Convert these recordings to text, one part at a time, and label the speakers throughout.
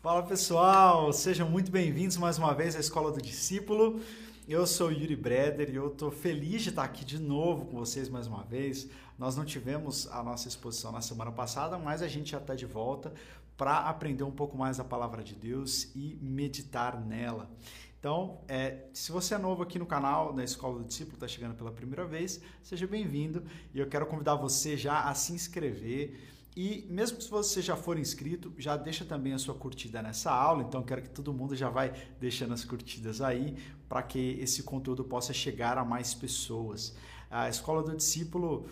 Speaker 1: Fala pessoal, sejam muito bem-vindos mais uma vez à Escola do Discípulo. Eu sou Yuri Breder e eu estou feliz de estar aqui de novo com vocês mais uma vez. Nós não tivemos a nossa exposição na semana passada, mas a gente já está de volta para aprender um pouco mais a palavra de Deus e meditar nela. Então, é, se você é novo aqui no canal da Escola do Discípulo, está chegando pela primeira vez, seja bem-vindo e eu quero convidar você já a se inscrever e mesmo se você já for inscrito, já deixa também a sua curtida nessa aula. Então quero que todo mundo já vai deixando as curtidas aí para que esse conteúdo possa chegar a mais pessoas. A Escola do Discípulo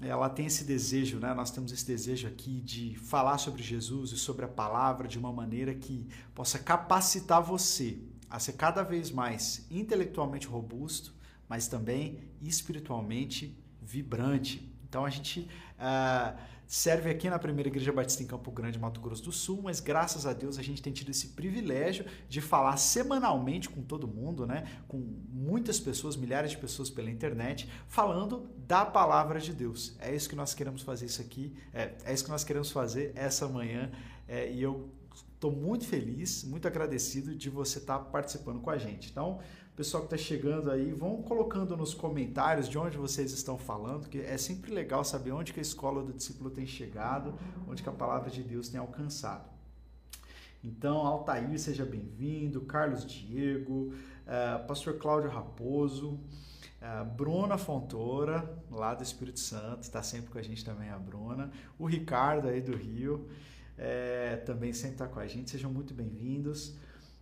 Speaker 1: ela tem esse desejo, né? Nós temos esse desejo aqui de falar sobre Jesus e sobre a palavra de uma maneira que possa capacitar você a ser cada vez mais intelectualmente robusto, mas também espiritualmente vibrante. Então a gente uh, serve aqui na primeira igreja batista em Campo Grande, Mato Grosso do Sul, mas graças a Deus a gente tem tido esse privilégio de falar semanalmente com todo mundo, né? Com muitas pessoas, milhares de pessoas pela internet, falando da palavra de Deus. É isso que nós queremos fazer isso aqui, é, é isso que nós queremos fazer essa manhã é, e eu estou muito feliz, muito agradecido de você estar tá participando com a gente. Então, pessoal que está chegando aí, vão colocando nos comentários de onde vocês estão falando, que é sempre legal saber onde que a escola do discípulo tem chegado, onde que a palavra de Deus tem alcançado. Então, Altair, seja bem-vindo, Carlos Diego, uh, Pastor Cláudio Raposo, uh, Bruna Fontoura, lá do Espírito Santo, está sempre com a gente também a Bruna, o Ricardo aí do Rio, é, também sempre está com a gente, sejam muito bem-vindos.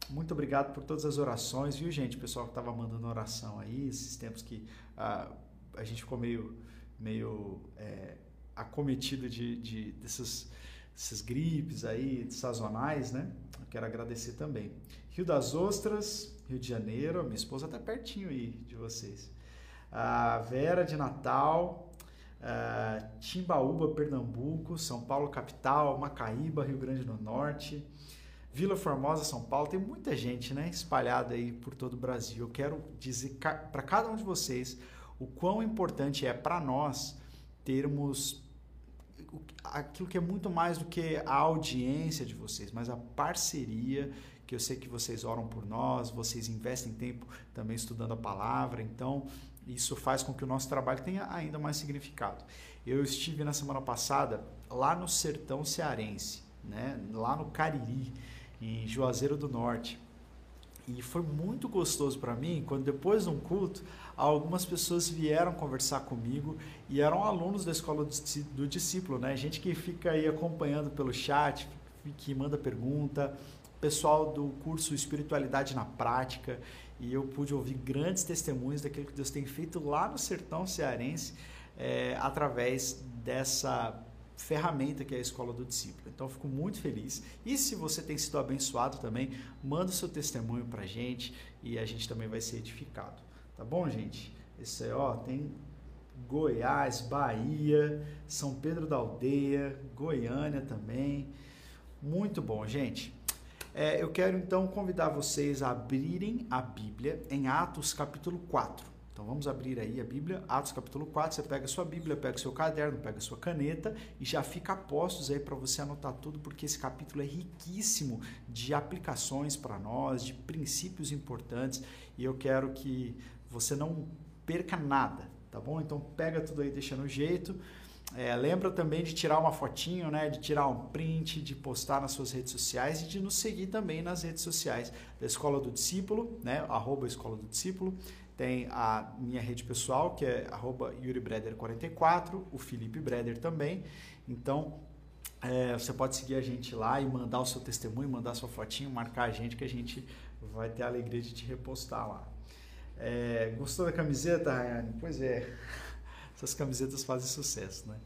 Speaker 1: Muito obrigado por todas as orações, viu, gente? O pessoal que estava mandando oração aí, esses tempos que ah, a gente ficou meio, meio é, acometido de, de, dessas, dessas gripes aí sazonais, né? Eu quero agradecer também. Rio das Ostras, Rio de Janeiro, minha esposa está pertinho aí de vocês. A Vera de Natal, Timbaúba, Pernambuco, São Paulo capital, Macaíba, Rio Grande do Norte. Vila Formosa, São Paulo, tem muita gente né, espalhada aí por todo o Brasil. Eu quero dizer para cada um de vocês o quão importante é para nós termos aquilo que é muito mais do que a audiência de vocês, mas a parceria, que eu sei que vocês oram por nós, vocês investem tempo também estudando a palavra, então isso faz com que o nosso trabalho tenha ainda mais significado. Eu estive na semana passada lá no sertão cearense, né, lá no Cariri, em Juazeiro do Norte. E foi muito gostoso para mim quando depois de um culto, algumas pessoas vieram conversar comigo e eram alunos da escola do discípulo, né? Gente que fica aí acompanhando pelo chat, que manda pergunta, pessoal do curso Espiritualidade na Prática, e eu pude ouvir grandes testemunhos daquilo que Deus tem feito lá no sertão cearense é, através dessa ferramenta que é a escola do discípulo. Então, fico muito feliz. E se você tem sido abençoado também, manda o seu testemunho para gente e a gente também vai ser edificado. Tá bom, gente? Esse aí, ó, tem Goiás, Bahia, São Pedro da Aldeia, Goiânia também. Muito bom, gente. É, eu quero então convidar vocês a abrirem a Bíblia em Atos capítulo 4. Então vamos abrir aí a Bíblia, Atos capítulo 4, você pega a sua Bíblia, pega o seu caderno, pega a sua caneta e já fica a postos aí para você anotar tudo, porque esse capítulo é riquíssimo de aplicações para nós, de princípios importantes, e eu quero que você não perca nada, tá bom? Então pega tudo aí, deixa no jeito. É, lembra também de tirar uma fotinho, né? De tirar um print, de postar nas suas redes sociais e de nos seguir também nas redes sociais da Escola do Discípulo, né? Arroba Escola do Discípulo. Tem a minha rede pessoal, que é yuribreder44, o Felipe Breder também. Então, é, você pode seguir a gente lá e mandar o seu testemunho, mandar sua fotinho, marcar a gente, que a gente vai ter a alegria de te repostar lá. É, gostou da camiseta, Rayane? Pois é, essas camisetas fazem sucesso, né?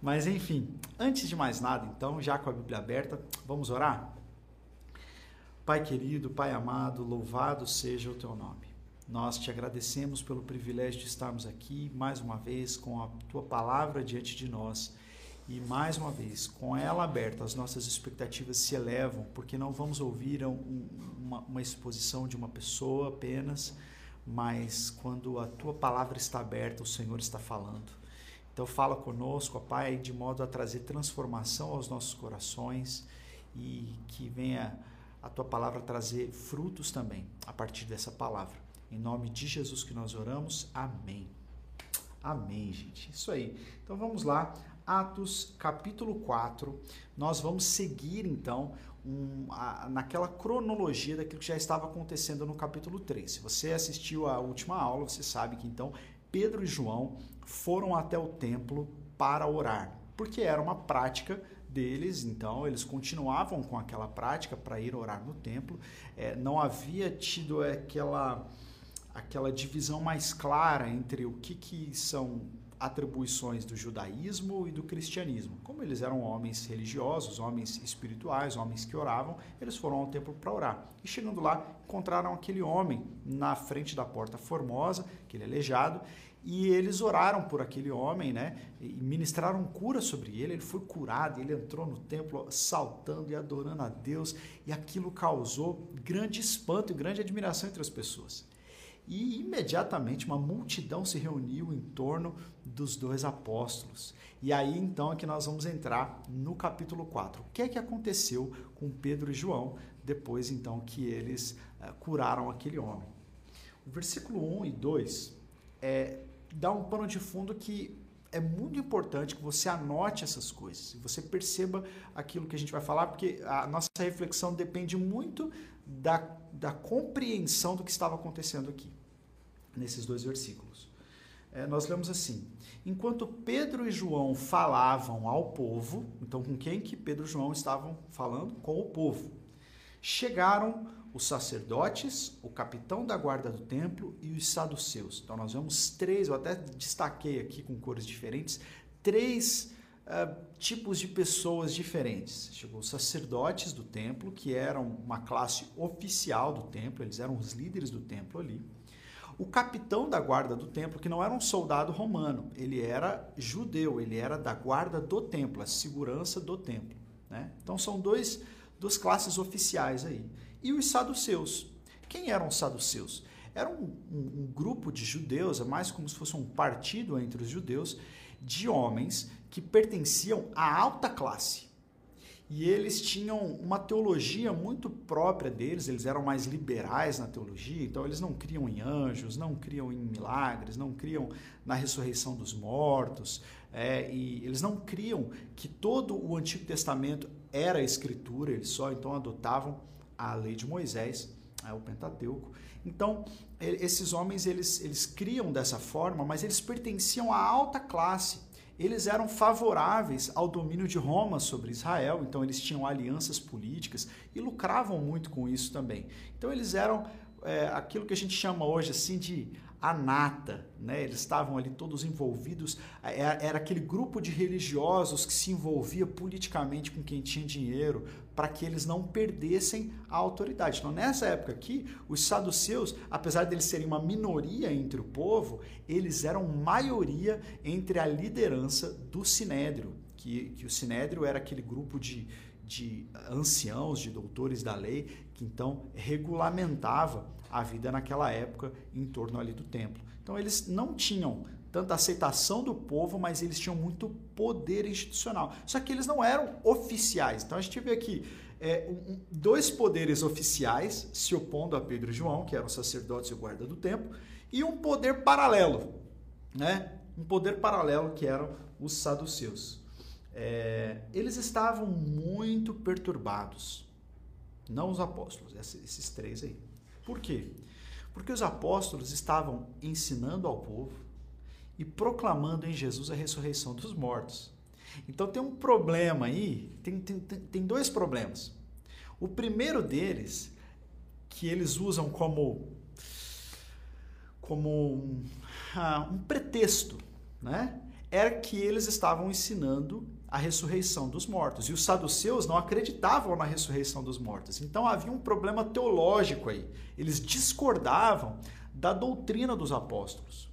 Speaker 1: Mas enfim, antes de mais nada, então, já com a Bíblia aberta, vamos orar? Pai querido, Pai amado, louvado seja o teu nome. Nós te agradecemos pelo privilégio de estarmos aqui mais uma vez com a tua palavra diante de nós. E mais uma vez, com ela aberta, as nossas expectativas se elevam, porque não vamos ouvir um, uma, uma exposição de uma pessoa apenas, mas quando a tua palavra está aberta, o Senhor está falando. Então, fala conosco, ó Pai, de modo a trazer transformação aos nossos corações e que venha a tua palavra trazer frutos também a partir dessa palavra. Em nome de Jesus que nós oramos. Amém. Amém, gente. Isso aí. Então vamos lá. Atos capítulo 4. Nós vamos seguir então um, a, naquela cronologia daquilo que já estava acontecendo no capítulo 3. Se você assistiu à última aula, você sabe que então Pedro e João foram até o templo para orar, porque era uma prática deles, então eles continuavam com aquela prática para ir orar no templo. É, não havia tido aquela, aquela divisão mais clara entre o que, que são atribuições do judaísmo e do cristianismo. Como eles eram homens religiosos, homens espirituais, homens que oravam, eles foram ao templo para orar. E chegando lá, encontraram aquele homem na frente da porta formosa, aquele aleijado, e eles oraram por aquele homem, né? E ministraram cura sobre ele. Ele foi curado, ele entrou no templo saltando e adorando a Deus, e aquilo causou grande espanto e grande admiração entre as pessoas. E imediatamente uma multidão se reuniu em torno dos dois apóstolos. E aí então é que nós vamos entrar no capítulo 4. O que é que aconteceu com Pedro e João depois então que eles uh, curaram aquele homem? O versículo 1 e 2 é, dá um pano de fundo que é muito importante que você anote essas coisas, você perceba aquilo que a gente vai falar, porque a nossa reflexão depende muito da, da compreensão do que estava acontecendo aqui, nesses dois versículos. É, nós lemos assim: enquanto Pedro e João falavam ao povo, então com quem que Pedro e João estavam falando? Com o povo. Chegaram os sacerdotes, o capitão da guarda do templo e os saduceus. Então nós vemos três, eu até destaquei aqui com cores diferentes, três uh, tipos de pessoas diferentes. Chegou os sacerdotes do templo, que eram uma classe oficial do templo, eles eram os líderes do templo ali. O capitão da guarda do templo, que não era um soldado romano, ele era judeu, ele era da guarda do templo, a segurança do templo. Né? Então são dois, duas classes oficiais aí e os saduceus. Quem eram os saduceus? Era um, um, um grupo de judeus, é mais como se fosse um partido entre os judeus, de homens que pertenciam à alta classe. E eles tinham uma teologia muito própria deles, eles eram mais liberais na teologia, então eles não criam em anjos, não criam em milagres, não criam na ressurreição dos mortos, é, e eles não criam que todo o Antigo Testamento era Escritura, eles só então adotavam a lei de Moisés, é o Pentateuco. Então, esses homens eles, eles criam dessa forma, mas eles pertenciam à alta classe. Eles eram favoráveis ao domínio de Roma sobre Israel, então eles tinham alianças políticas e lucravam muito com isso também. Então eles eram é, aquilo que a gente chama hoje assim de a nata, né? Eles estavam ali todos envolvidos, era, era, aquele grupo de religiosos que se envolvia politicamente com quem tinha dinheiro para que eles não perdessem a autoridade. Então, nessa época aqui, os saduceus, apesar de eles serem uma minoria entre o povo, eles eram maioria entre a liderança do sinédrio, que, que o sinédrio era aquele grupo de, de anciãos, de doutores da lei, que então regulamentava a vida naquela época em torno ali do templo. Então eles não tinham tanta aceitação do povo, mas eles tinham muito poder institucional. Só que eles não eram oficiais. Então a gente vê aqui é, um, dois poderes oficiais se opondo a Pedro e João, que eram sacerdotes e guarda do templo, e um poder paralelo, né? Um poder paralelo que eram os saduceus. É, eles estavam muito perturbados, não os apóstolos, esses três aí. Por quê? Porque os apóstolos estavam ensinando ao povo e proclamando em Jesus a ressurreição dos mortos. Então tem um problema aí, tem, tem, tem dois problemas. O primeiro deles, que eles usam como, como um, ah, um pretexto, né? era que eles estavam ensinando a ressurreição dos mortos. E os saduceus não acreditavam na ressurreição dos mortos. Então havia um problema teológico aí. Eles discordavam da doutrina dos apóstolos.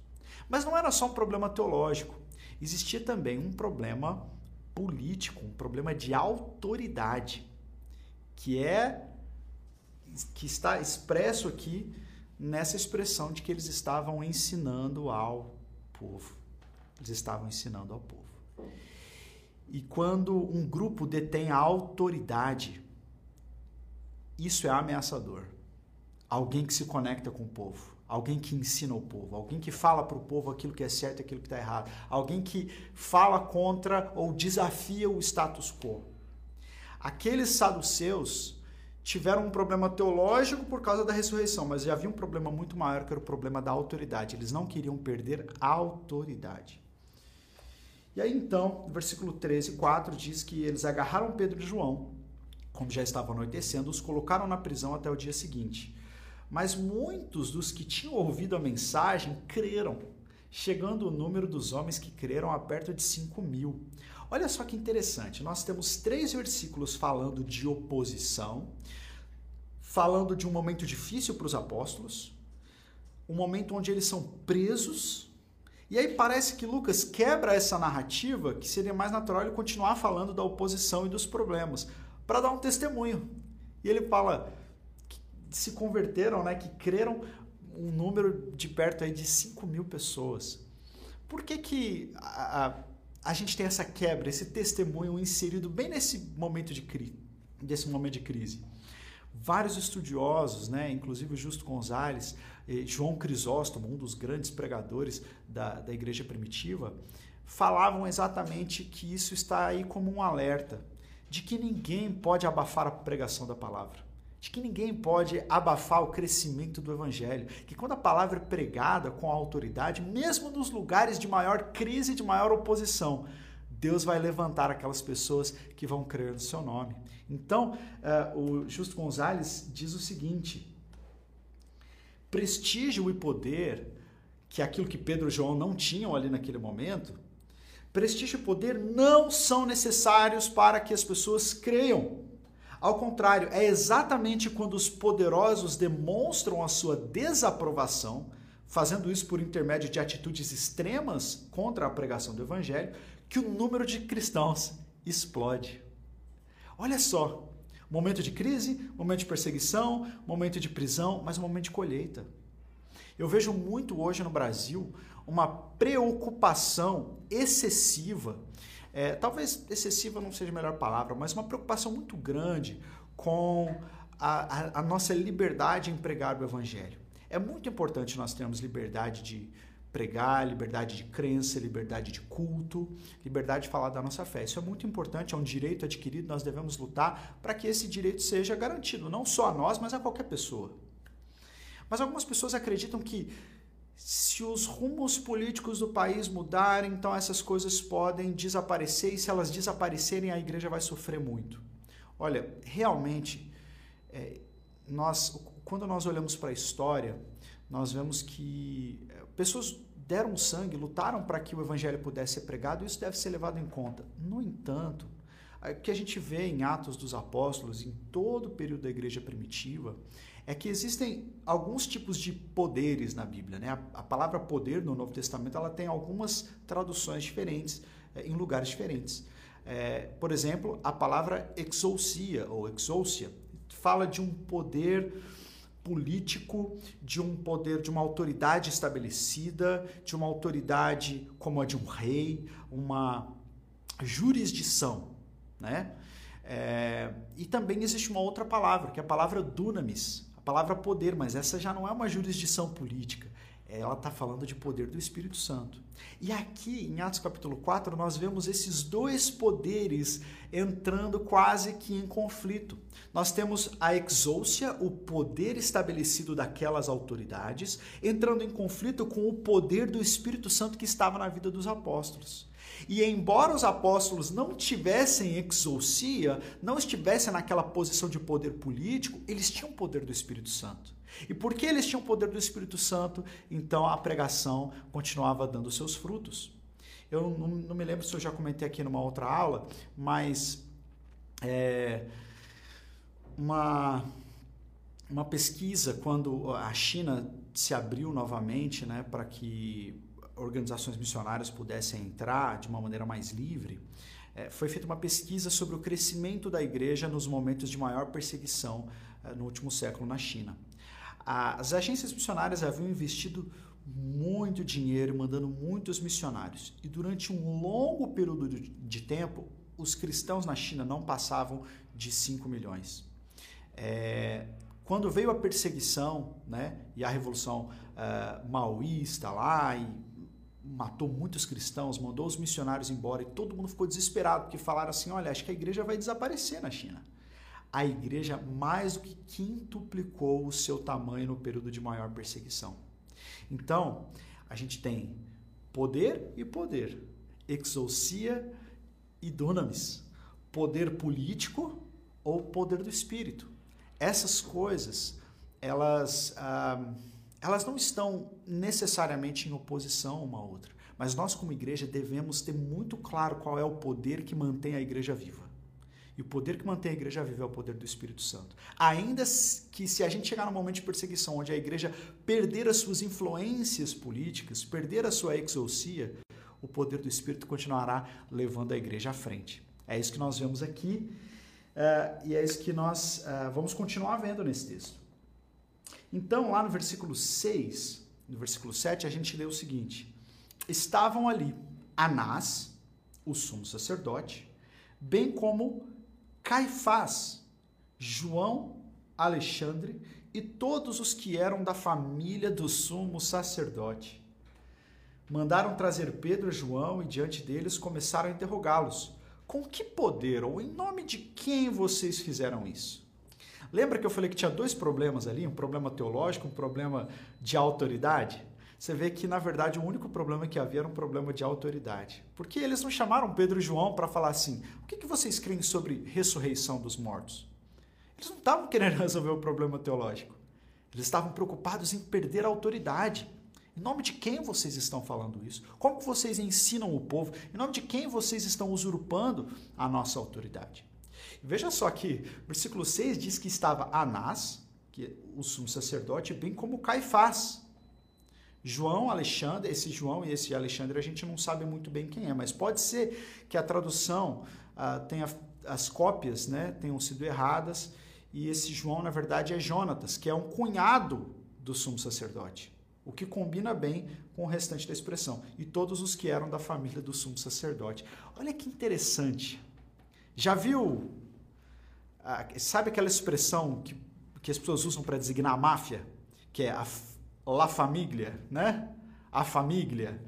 Speaker 1: Mas não era só um problema teológico. Existia também um problema político, um problema de autoridade, que é que está expresso aqui nessa expressão de que eles estavam ensinando ao povo. Eles estavam ensinando ao povo. E quando um grupo detém a autoridade, isso é ameaçador. Alguém que se conecta com o povo, alguém que ensina o povo, alguém que fala para o povo aquilo que é certo e aquilo que está errado, alguém que fala contra ou desafia o status quo. Aqueles saduceus tiveram um problema teológico por causa da ressurreição, mas havia um problema muito maior que era o problema da autoridade. Eles não queriam perder a autoridade. E aí então, no versículo 13, 4 diz que eles agarraram Pedro e João, como já estava anoitecendo, os colocaram na prisão até o dia seguinte. Mas muitos dos que tinham ouvido a mensagem creram, chegando o número dos homens que creram a perto de 5 mil. Olha só que interessante, nós temos três versículos falando de oposição, falando de um momento difícil para os apóstolos, um momento onde eles são presos, e aí parece que Lucas quebra essa narrativa que seria mais natural ele continuar falando da oposição e dos problemas, para dar um testemunho. E ele fala se converteram, né, que creram um número de perto aí de 5 mil pessoas. Por que, que a, a a gente tem essa quebra, esse testemunho inserido bem nesse momento de crise, desse momento de crise. Vários estudiosos, né, inclusive o Justo Gonzalez, João Crisóstomo, um dos grandes pregadores da, da igreja primitiva, falavam exatamente que isso está aí como um alerta de que ninguém pode abafar a pregação da palavra de que ninguém pode abafar o crescimento do evangelho, que quando a palavra é pregada com autoridade, mesmo nos lugares de maior crise, de maior oposição, Deus vai levantar aquelas pessoas que vão crer no seu nome. Então, uh, o Justo Gonzalez diz o seguinte: prestígio e poder, que é aquilo que Pedro e João não tinham ali naquele momento, prestígio e poder não são necessários para que as pessoas creiam. Ao contrário, é exatamente quando os poderosos demonstram a sua desaprovação, fazendo isso por intermédio de atitudes extremas contra a pregação do evangelho, que o número de cristãos explode. Olha só, momento de crise, momento de perseguição, momento de prisão, mas momento de colheita. Eu vejo muito hoje no Brasil uma preocupação excessiva é, talvez excessiva não seja a melhor palavra, mas uma preocupação muito grande com a, a, a nossa liberdade em pregar o Evangelho. É muito importante nós termos liberdade de pregar, liberdade de crença, liberdade de culto, liberdade de falar da nossa fé. Isso é muito importante, é um direito adquirido, nós devemos lutar para que esse direito seja garantido, não só a nós, mas a qualquer pessoa. Mas algumas pessoas acreditam que se os rumos políticos do país mudarem, então essas coisas podem desaparecer e se elas desaparecerem, a igreja vai sofrer muito. Olha, realmente, é, nós, quando nós olhamos para a história, nós vemos que é, pessoas deram sangue, lutaram para que o evangelho pudesse ser pregado, e isso deve ser levado em conta. No entanto, o que a gente vê em Atos dos Apóstolos, em todo o período da igreja primitiva, é que existem alguns tipos de poderes na Bíblia. Né? A, a palavra poder no Novo Testamento ela tem algumas traduções diferentes é, em lugares diferentes. É, por exemplo, a palavra exousia ou exousia fala de um poder político, de um poder, de uma autoridade estabelecida, de uma autoridade como a de um rei, uma jurisdição, né? É, e também existe uma outra palavra, que é a palavra dunamis, palavra poder, mas essa já não é uma jurisdição política. Ela está falando de poder do Espírito Santo. E aqui, em Atos capítulo 4, nós vemos esses dois poderes entrando quase que em conflito. Nós temos a exousia, o poder estabelecido daquelas autoridades, entrando em conflito com o poder do Espírito Santo que estava na vida dos apóstolos. E embora os apóstolos não tivessem exousia, não estivessem naquela posição de poder político, eles tinham poder do Espírito Santo. E porque eles tinham poder do Espírito Santo, então a pregação continuava dando seus frutos. Eu não, não me lembro se eu já comentei aqui numa outra aula, mas é, uma, uma pesquisa quando a China se abriu novamente né, para que organizações missionárias pudessem entrar de uma maneira mais livre, é, foi feita uma pesquisa sobre o crescimento da igreja nos momentos de maior perseguição é, no último século na China. As agências missionárias haviam investido muito dinheiro, mandando muitos missionários. E durante um longo período de tempo, os cristãos na China não passavam de 5 milhões. É, quando veio a perseguição né, e a revolução uh, maoísta lá e matou muitos cristãos, mandou os missionários embora e todo mundo ficou desesperado porque falaram assim: olha, acho que a igreja vai desaparecer na China. A igreja mais do que quintuplicou o seu tamanho no período de maior perseguição. Então, a gente tem poder e poder, exousia e dunamis, poder político ou poder do espírito. Essas coisas, elas. Ah, elas não estão necessariamente em oposição uma à outra, mas nós, como igreja, devemos ter muito claro qual é o poder que mantém a igreja viva. E o poder que mantém a igreja viva é o poder do Espírito Santo. Ainda que se a gente chegar num momento de perseguição onde a igreja perder as suas influências políticas, perder a sua exousia, o poder do Espírito continuará levando a igreja à frente. É isso que nós vemos aqui uh, e é isso que nós uh, vamos continuar vendo nesse texto. Então, lá no versículo 6, no versículo 7, a gente lê o seguinte: Estavam ali Anás, o sumo sacerdote, bem como Caifás, João, Alexandre e todos os que eram da família do sumo sacerdote. Mandaram trazer Pedro e João e diante deles começaram a interrogá-los: Com que poder ou em nome de quem vocês fizeram isso? Lembra que eu falei que tinha dois problemas ali, um problema teológico, um problema de autoridade? Você vê que, na verdade, o único problema que havia era um problema de autoridade. Porque eles não chamaram Pedro e João para falar assim: o que, que vocês creem sobre ressurreição dos mortos? Eles não estavam querendo resolver o problema teológico. Eles estavam preocupados em perder a autoridade. Em nome de quem vocês estão falando isso? Como vocês ensinam o povo? Em nome de quem vocês estão usurpando a nossa autoridade? Veja só que versículo 6 diz que estava Anás, que é o sumo sacerdote, bem como Caifás. João, Alexandre, esse João e esse Alexandre a gente não sabe muito bem quem é, mas pode ser que a tradução uh, tenha as cópias, né, tenham sido erradas e esse João na verdade é Jonatas, que é um cunhado do sumo sacerdote, o que combina bem com o restante da expressão. E todos os que eram da família do sumo sacerdote. Olha que interessante. Já viu ah, sabe aquela expressão que, que as pessoas usam para designar a máfia? Que é a La Família, né? A família.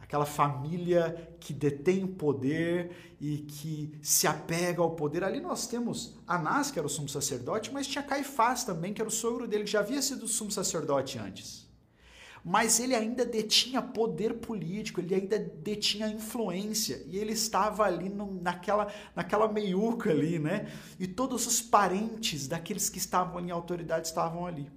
Speaker 1: Aquela família que detém o poder e que se apega ao poder. Ali nós temos Anás, que era o sumo sacerdote, mas tinha Caifás também, que era o sogro dele, que já havia sido sumo sacerdote antes mas ele ainda detinha poder político, ele ainda detinha influência, e ele estava ali no, naquela, naquela meiuca ali, né? E todos os parentes daqueles que estavam em autoridade estavam ali.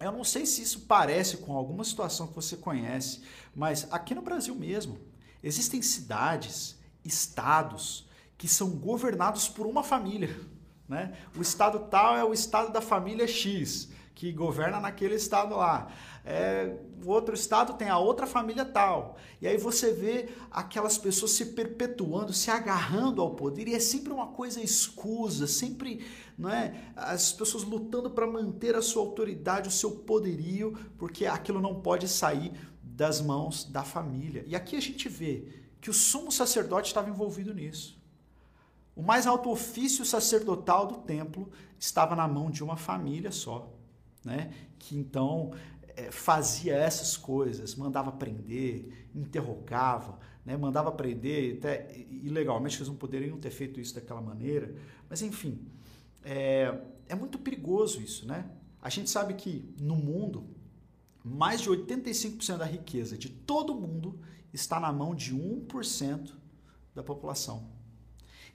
Speaker 1: Eu não sei se isso parece com alguma situação que você conhece, mas aqui no Brasil mesmo, existem cidades, estados, que são governados por uma família. Né? O estado tal é o estado da família X, que governa naquele estado lá é, o outro estado tem a outra família tal. E aí você vê aquelas pessoas se perpetuando, se agarrando ao poder, e é sempre uma coisa escusa, sempre não é? as pessoas lutando para manter a sua autoridade, o seu poderio, porque aquilo não pode sair das mãos da família. E aqui a gente vê que o sumo sacerdote estava envolvido nisso. O mais alto ofício sacerdotal do templo estava na mão de uma família só, né? que então é, fazia essas coisas, mandava prender, interrogava, né, mandava prender, até ilegalmente eles não poderiam ter feito isso daquela maneira, mas enfim, é, é muito perigoso isso, né? A gente sabe que no mundo, mais de 85% da riqueza de todo mundo está na mão de 1% da população.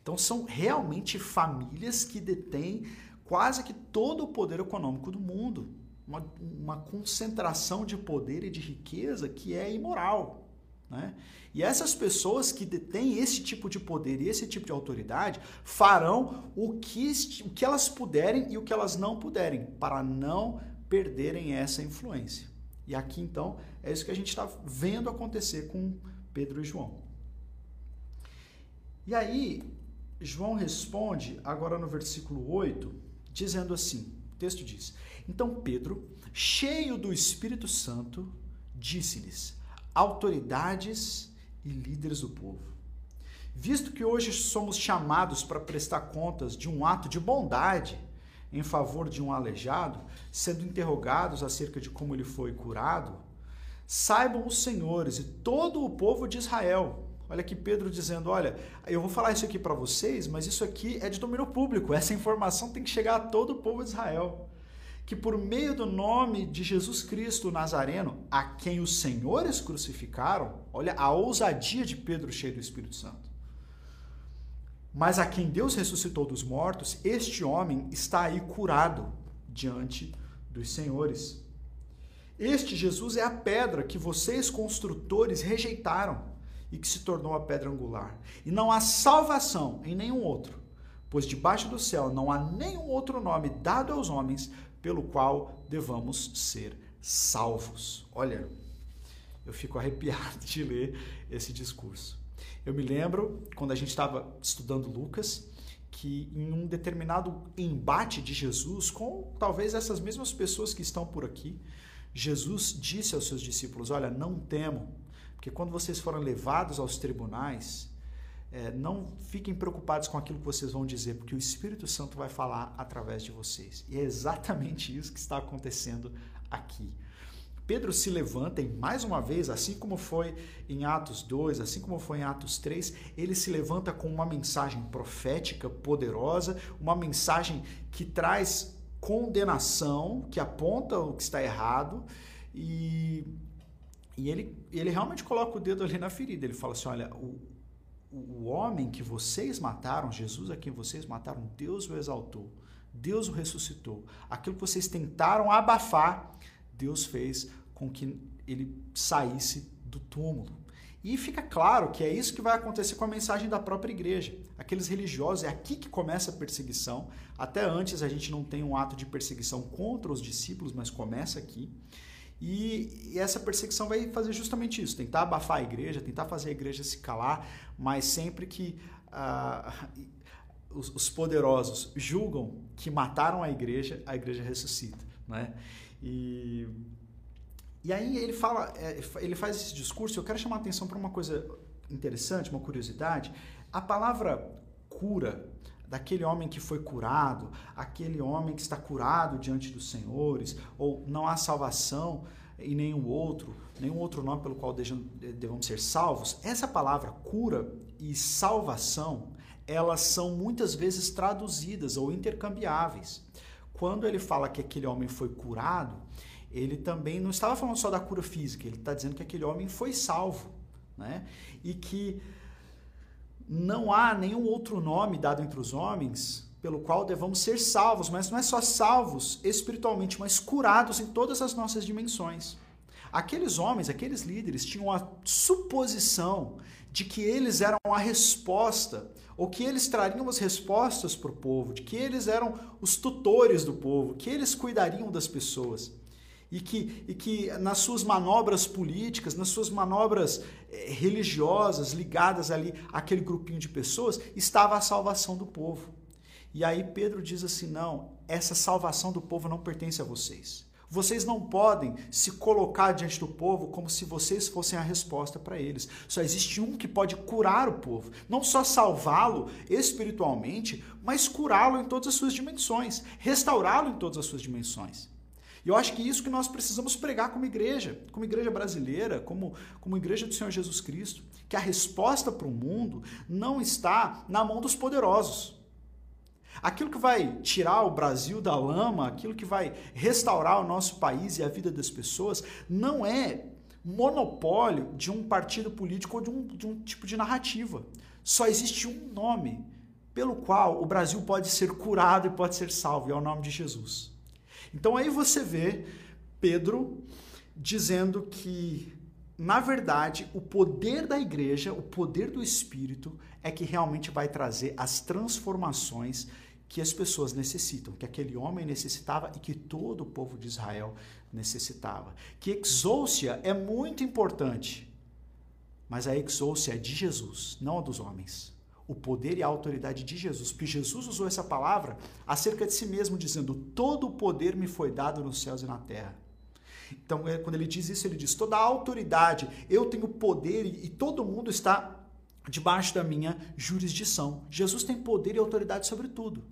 Speaker 1: Então são realmente famílias que detêm quase que todo o poder econômico do mundo uma, uma concentração de poder e de riqueza que é imoral. Né? E essas pessoas que detêm esse tipo de poder e esse tipo de autoridade farão o que, o que elas puderem e o que elas não puderem, para não perderem essa influência. E aqui então é isso que a gente está vendo acontecer com Pedro e João. E aí, João responde, agora no versículo 8, dizendo assim: o texto diz: então Pedro, cheio do Espírito Santo, disse-lhes: autoridades e líderes do povo. Visto que hoje somos chamados para prestar contas de um ato de bondade, em favor de um aleijado, sendo interrogados acerca de como ele foi curado, saibam os senhores e todo o povo de Israel. Olha aqui Pedro dizendo: Olha, eu vou falar isso aqui para vocês, mas isso aqui é de domínio público. Essa informação tem que chegar a todo o povo de Israel. Que por meio do nome de Jesus Cristo Nazareno, a quem os senhores crucificaram, olha a ousadia de Pedro cheio do Espírito Santo mas a quem Deus ressuscitou dos mortos, este homem está aí curado diante dos senhores. Este Jesus é a pedra que vocês, construtores, rejeitaram e que se tornou a pedra angular. E não há salvação em nenhum outro, pois debaixo do céu não há nenhum outro nome dado aos homens pelo qual devamos ser salvos. Olha, eu fico arrepiado de ler esse discurso. Eu me lembro, quando a gente estava estudando Lucas, que em um determinado embate de Jesus com talvez essas mesmas pessoas que estão por aqui, Jesus disse aos seus discípulos: Olha, não temam, porque quando vocês forem levados aos tribunais, é, não fiquem preocupados com aquilo que vocês vão dizer, porque o Espírito Santo vai falar através de vocês. E é exatamente isso que está acontecendo aqui. Pedro se levanta e mais uma vez, assim como foi em Atos 2, assim como foi em Atos 3, ele se levanta com uma mensagem profética poderosa, uma mensagem que traz condenação, que aponta o que está errado e, e ele, ele realmente coloca o dedo ali na ferida. Ele fala assim: olha, o, o homem que vocês mataram, Jesus a quem vocês mataram, Deus o exaltou, Deus o ressuscitou. Aquilo que vocês tentaram abafar, Deus fez com que ele saísse do túmulo. E fica claro que é isso que vai acontecer com a mensagem da própria igreja. Aqueles religiosos, é aqui que começa a perseguição. Até antes a gente não tem um ato de perseguição contra os discípulos, mas começa aqui. E, e essa perseguição vai fazer justamente isso: tentar abafar a igreja, tentar fazer a igreja se calar, mas sempre que ah, os, os poderosos julgam que mataram a igreja, a igreja ressuscita. Né? E, e aí ele fala, é, ele faz esse discurso. Eu quero chamar a atenção para uma coisa interessante, uma curiosidade. A palavra cura daquele homem que foi curado, aquele homem que está curado diante dos senhores, ou não há salvação em nenhum outro, nenhum outro nome pelo qual devemos ser salvos. Essa palavra cura e salvação, elas são muitas vezes traduzidas ou intercambiáveis quando ele fala que aquele homem foi curado, ele também não estava falando só da cura física, ele está dizendo que aquele homem foi salvo, né? E que não há nenhum outro nome dado entre os homens pelo qual devamos ser salvos, mas não é só salvos espiritualmente, mas curados em todas as nossas dimensões. Aqueles homens, aqueles líderes tinham a suposição de que eles eram a resposta ou que eles trariam as respostas para o povo, de que eles eram os tutores do povo, que eles cuidariam das pessoas. E que, e que nas suas manobras políticas, nas suas manobras eh, religiosas ligadas ali àquele grupinho de pessoas, estava a salvação do povo. E aí Pedro diz assim: não, essa salvação do povo não pertence a vocês. Vocês não podem se colocar diante do povo como se vocês fossem a resposta para eles. Só existe um que pode curar o povo. Não só salvá-lo espiritualmente, mas curá-lo em todas as suas dimensões, restaurá-lo em todas as suas dimensões. E eu acho que isso que nós precisamos pregar como igreja, como igreja brasileira, como, como igreja do Senhor Jesus Cristo, que a resposta para o mundo não está na mão dos poderosos. Aquilo que vai tirar o Brasil da lama, aquilo que vai restaurar o nosso país e a vida das pessoas, não é monopólio de um partido político ou de um, de um tipo de narrativa. Só existe um nome pelo qual o Brasil pode ser curado e pode ser salvo, e é o nome de Jesus. Então aí você vê Pedro dizendo que, na verdade, o poder da igreja, o poder do Espírito, é que realmente vai trazer as transformações que as pessoas necessitam, que aquele homem necessitava e que todo o povo de Israel necessitava. Que exousia é muito importante, mas a exousia é de Jesus, não a dos homens. O poder e a autoridade de Jesus, porque Jesus usou essa palavra acerca de si mesmo, dizendo: Todo o poder me foi dado nos céus e na terra. Então, é, quando ele diz isso, ele diz: toda a autoridade, eu tenho poder e todo mundo está debaixo da minha jurisdição. Jesus tem poder e autoridade sobre tudo.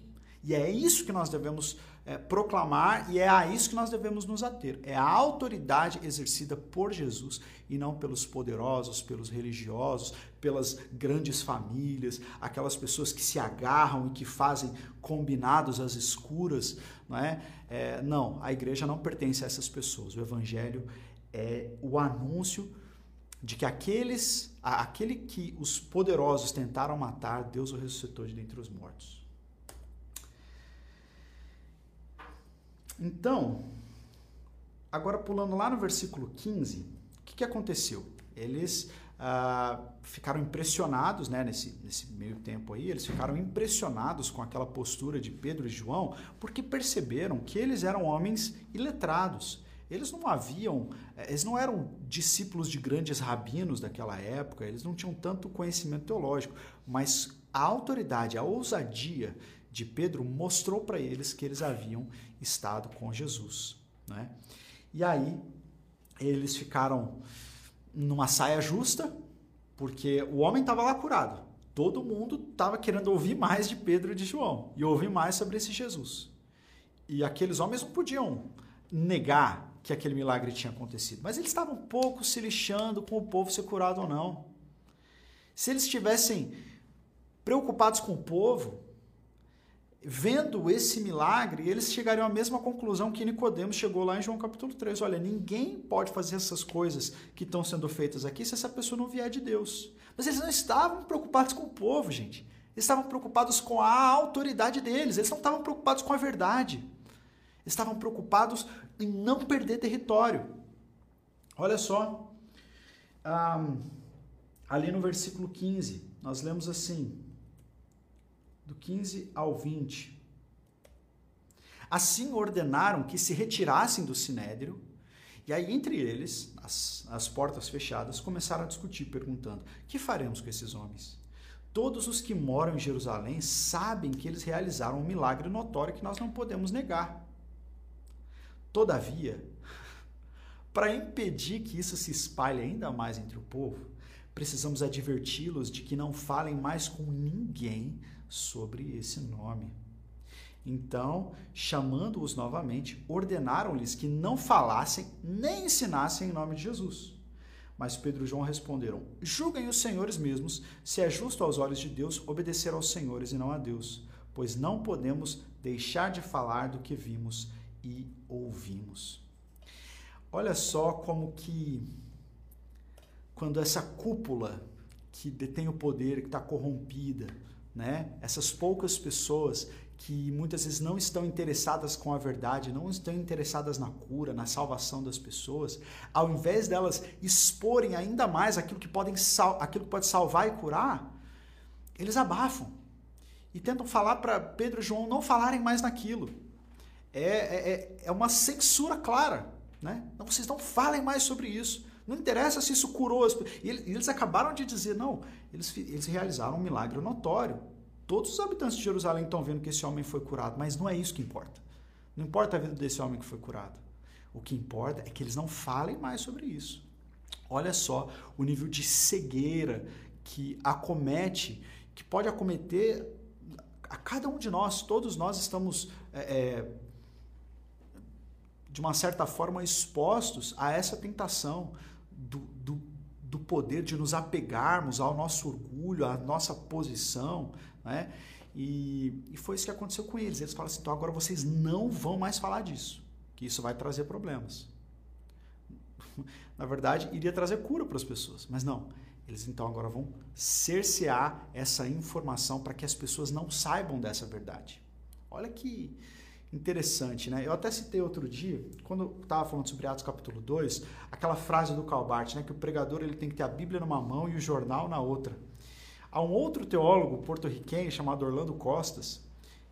Speaker 1: E é isso que nós devemos é, proclamar e é a isso que nós devemos nos ater. É a autoridade exercida por Jesus e não pelos poderosos, pelos religiosos, pelas grandes famílias, aquelas pessoas que se agarram e que fazem combinados às escuras. Não, é? é não, a igreja não pertence a essas pessoas. O evangelho é o anúncio de que aqueles, aquele que os poderosos tentaram matar, Deus o ressuscitou de dentre os mortos. Então, agora pulando lá no versículo 15, o que, que aconteceu? Eles ah, ficaram impressionados, né, nesse, nesse meio tempo aí, eles ficaram impressionados com aquela postura de Pedro e João, porque perceberam que eles eram homens iletrados. Eles não haviam, eh, eles não eram discípulos de grandes rabinos daquela época, eles não tinham tanto conhecimento teológico, mas a autoridade, a ousadia de Pedro mostrou para eles que eles haviam estado com Jesus. Né? E aí eles ficaram numa saia justa, porque o homem estava lá curado. Todo mundo estava querendo ouvir mais de Pedro e de João e ouvir mais sobre esse Jesus. E aqueles homens não podiam negar que aquele milagre tinha acontecido, mas eles estavam um pouco se lixando com o povo ser curado ou não. Se eles estivessem preocupados com o povo, vendo esse milagre, eles chegariam à mesma conclusão que Nicodemos chegou lá em João capítulo 3. Olha, ninguém pode fazer essas coisas que estão sendo feitas aqui se essa pessoa não vier de Deus. Mas eles não estavam preocupados com o povo, gente. Eles estavam preocupados com a autoridade deles. Eles não estavam preocupados com a verdade. Eles estavam preocupados em não perder território. Olha só. Um, ali no versículo 15, nós lemos assim: do 15 ao 20. Assim ordenaram que se retirassem do sinédrio, e aí entre eles, as, as portas fechadas, começaram a discutir, perguntando: que faremos com esses homens? Todos os que moram em Jerusalém sabem que eles realizaram um milagre notório que nós não podemos negar. Todavia, para impedir que isso se espalhe ainda mais entre o povo, precisamos adverti-los de que não falem mais com ninguém sobre esse nome. Então, chamando-os novamente, ordenaram-lhes que não falassem nem ensinassem em nome de Jesus. Mas Pedro e João responderam: Julguem os senhores mesmos se é justo aos olhos de Deus obedecer aos senhores e não a Deus, pois não podemos deixar de falar do que vimos e ouvimos. Olha só como que quando essa cúpula que detém o poder, que está corrompida, né? Essas poucas pessoas que muitas vezes não estão interessadas com a verdade, não estão interessadas na cura, na salvação das pessoas, ao invés delas exporem ainda mais aquilo que, podem aquilo que pode salvar e curar, eles abafam e tentam falar para Pedro e João não falarem mais naquilo. É, é, é, é uma censura clara. Né? Não, vocês não falem mais sobre isso. Não interessa se isso curou as E eles acabaram de dizer, não, eles, eles realizaram um milagre notório. Todos os habitantes de Jerusalém estão vendo que esse homem foi curado, mas não é isso que importa. Não importa a vida desse homem que foi curado. O que importa é que eles não falem mais sobre isso. Olha só o nível de cegueira que acomete, que pode acometer a cada um de nós. Todos nós estamos é, é de uma certa forma expostos a essa tentação do, do, poder de nos apegarmos ao nosso orgulho, à nossa posição, né? E, e foi isso que aconteceu com eles. Eles falaram assim: então agora vocês não vão mais falar disso, que isso vai trazer problemas. Na verdade, iria trazer cura para as pessoas, mas não. Eles então agora vão cercear essa informação para que as pessoas não saibam dessa verdade. Olha que, interessante, né? Eu até citei outro dia, quando estava falando sobre Atos capítulo 2, aquela frase do Calbart, né, que o pregador ele tem que ter a Bíblia numa mão e o jornal na outra. Há um outro teólogo porto-riquenho chamado Orlando Costas,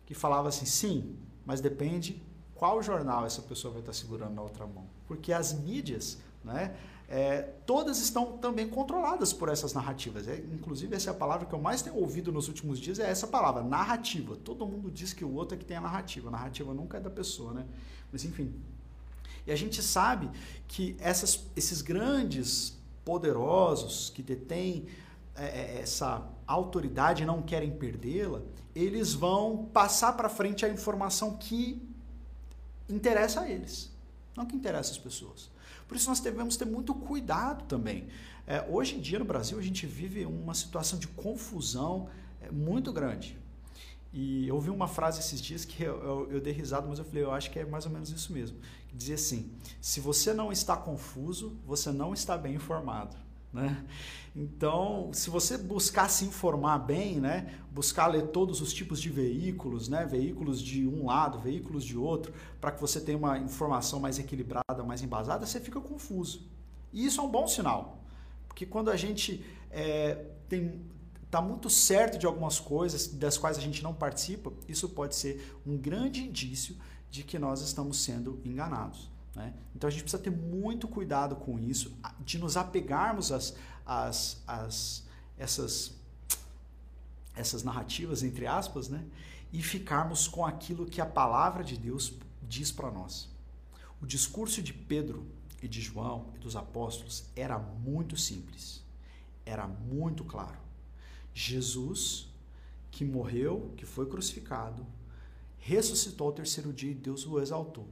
Speaker 1: que falava assim: "Sim, mas depende qual jornal essa pessoa vai estar segurando na outra mão, porque as mídias, né, é, todas estão também controladas por essas narrativas. É, inclusive, essa é a palavra que eu mais tenho ouvido nos últimos dias, é essa palavra, narrativa. Todo mundo diz que o outro é que tem a narrativa. A narrativa nunca é da pessoa, né? Mas, enfim. E a gente sabe que essas, esses grandes poderosos que detêm é, é, essa autoridade e não querem perdê-la, eles vão passar para frente a informação que interessa a eles, não que interessa as pessoas. Por isso nós devemos ter muito cuidado também. É, hoje em dia no Brasil a gente vive uma situação de confusão é, muito grande. E eu ouvi uma frase esses dias que eu, eu, eu dei risada, mas eu falei, eu acho que é mais ou menos isso mesmo. Dizia assim: se você não está confuso, você não está bem informado. Né? Então, se você buscar se informar bem, né, buscar ler todos os tipos de veículos, né, veículos de um lado, veículos de outro, para que você tenha uma informação mais equilibrada, mais embasada, você fica confuso. E isso é um bom sinal, porque quando a gente é, tem está muito certo de algumas coisas das quais a gente não participa, isso pode ser um grande indício de que nós estamos sendo enganados. Né? Então a gente precisa ter muito cuidado com isso, de nos apegarmos às, às, às essas, essas narrativas, entre aspas, né? e ficarmos com aquilo que a palavra de Deus diz para nós. O discurso de Pedro e de João e dos apóstolos era muito simples, era muito claro. Jesus, que morreu, que foi crucificado, ressuscitou ao terceiro dia e Deus o exaltou